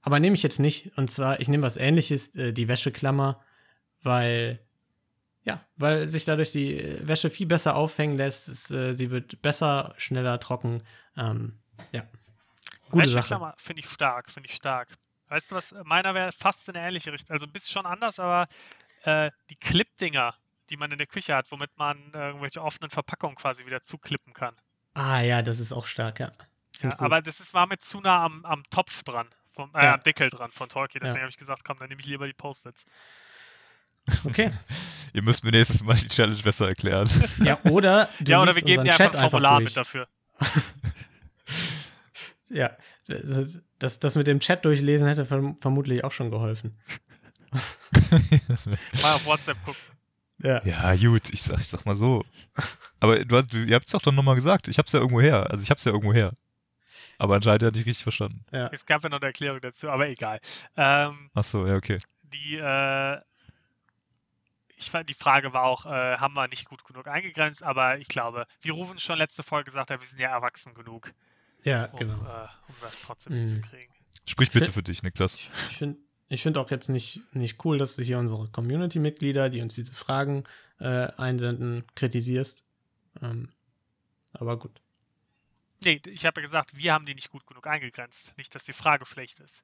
aber nehme ich jetzt nicht. Und zwar, ich nehme was ähnliches, äh, die Wäscheklammer, weil, ja, weil sich dadurch die äh, Wäsche viel besser aufhängen lässt. Es, äh, sie wird besser, schneller trocken. Ähm, ja. Gute. Wäscheklammer finde ich stark, finde ich stark. Weißt du was, meiner wäre fast in eine ähnliche Richtung. Also ein bisschen schon anders, aber äh, die Clip-Dinger, die man in der Küche hat, womit man äh, irgendwelche offenen Verpackungen quasi wieder zuklippen kann. Ah ja, das ist auch stark, ja. Ja, aber das ist, war mir zu nah am, am Topf dran, vom, äh, Ja. am Deckel dran von Tolkien. Deswegen Ja. habe ich gesagt, komm, dann nehme ich lieber die Post-its. Okay. Ihr müsst mir nächstes Mal die Challenge besser erklären. Ja, oder du ja, oder wir geben dir einfach ein Formular durch. mit dafür. Ja, das, das mit dem Chat durchlesen hätte verm vermutlich auch schon geholfen. Mal auf WhatsApp gucken. Ja. ja, gut, ich sag, ich sag mal so. Aber du, hast- du, ihr habt es doch dann nochmal gesagt. Ich hab's ja irgendwo her. Also ich hab's ja irgendwo her. Aber anscheinend hat nicht richtig verstanden. ja. Es gab ja noch eine Erklärung dazu, aber egal. Ähm, Ach so, ja, okay. die, äh, ich fand, die Frage war auch, äh, haben wir nicht gut genug eingegrenzt, aber ich glaube, wie Rufen schon letzte Folge gesagt hat, wir sind ja erwachsen genug, Ja, um, genau. äh, um das trotzdem Mhm. hinzukriegen. Sprich bitte für dich, Niklas. Ich, ich finde ich find auch jetzt nicht, nicht cool, dass du hier unsere Community-Mitglieder, die uns diese Fragen äh, einsenden, kritisierst. Ähm, aber gut. Nee, ich habe ja gesagt, wir haben die nicht gut genug eingegrenzt. Nicht, dass die Frage schlecht ist.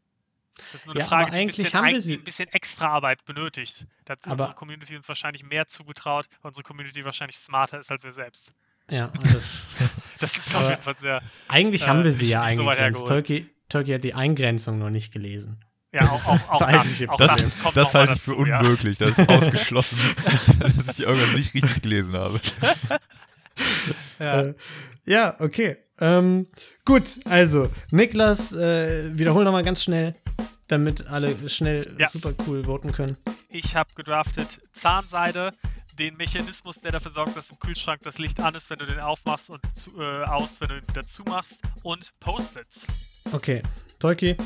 Das ist nur eine Ja, Frage, die ein, eigentlich bisschen, haben wir sie- die ein bisschen extra Arbeit benötigt. Da hat Aber- unsere Community uns wahrscheinlich mehr zugetraut, weil unsere Community wahrscheinlich smarter ist als wir selbst. Ja, und das, Das ist auf jeden Fall sehr. eigentlich Äh, haben wir sie nicht- ja nicht so eingegrenzt. hergeholt. Tolki, Tolki hat die Eingrenzung noch nicht gelesen. Ja, auch, auch, auch Das das, auch Das, das kommt das halte ich für dazu, ja. unmöglich. Das ist ausgeschlossen, dass ich irgendwas nicht richtig gelesen habe. Ja. Äh, ja, okay. Ähm, gut, also, Niklas, äh, wiederhol nochmal ganz schnell, damit alle schnell Ja. super cool voten können. Ich habe gedraftet Zahnseide, den Mechanismus, der dafür sorgt, dass im Kühlschrank das Licht an ist, wenn du den aufmachst und zu, äh, aus, wenn du ihn wieder zumachst. Und Post-its. Okay, Tolki,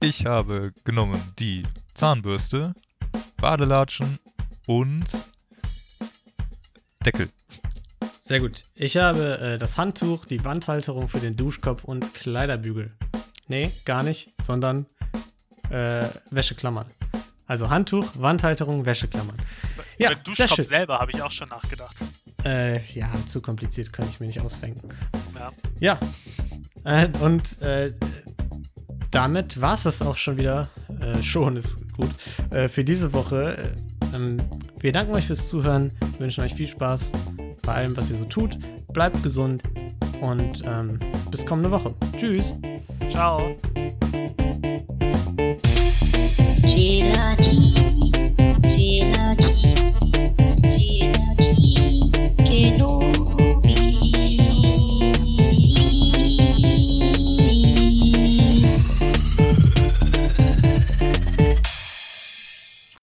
Ich habe genommen die Zahnbürste, Badelatschen und Deckel. sehr gut. Ich habe äh, das Handtuch, die Wandhalterung für den Duschkopf und Kleiderbügel. Nee, gar nicht, sondern äh, Wäscheklammern. Also Handtuch, Wandhalterung, Wäscheklammern. Ja, Über Duschkopf schön. selber habe ich auch schon nachgedacht. Äh, ja, zu kompliziert könnte ich mir nicht ausdenken. Ja. Ja. Äh, und äh, damit war es das auch schon wieder. Äh, schon ist gut. Äh, für diese Woche. Äh, ähm, wir danken euch fürs Zuhören. wünschen euch viel Spaß bei allem, was ihr so tut. Bleibt gesund und ähm, bis kommende Woche. Tschüss. Ciao. Tirati.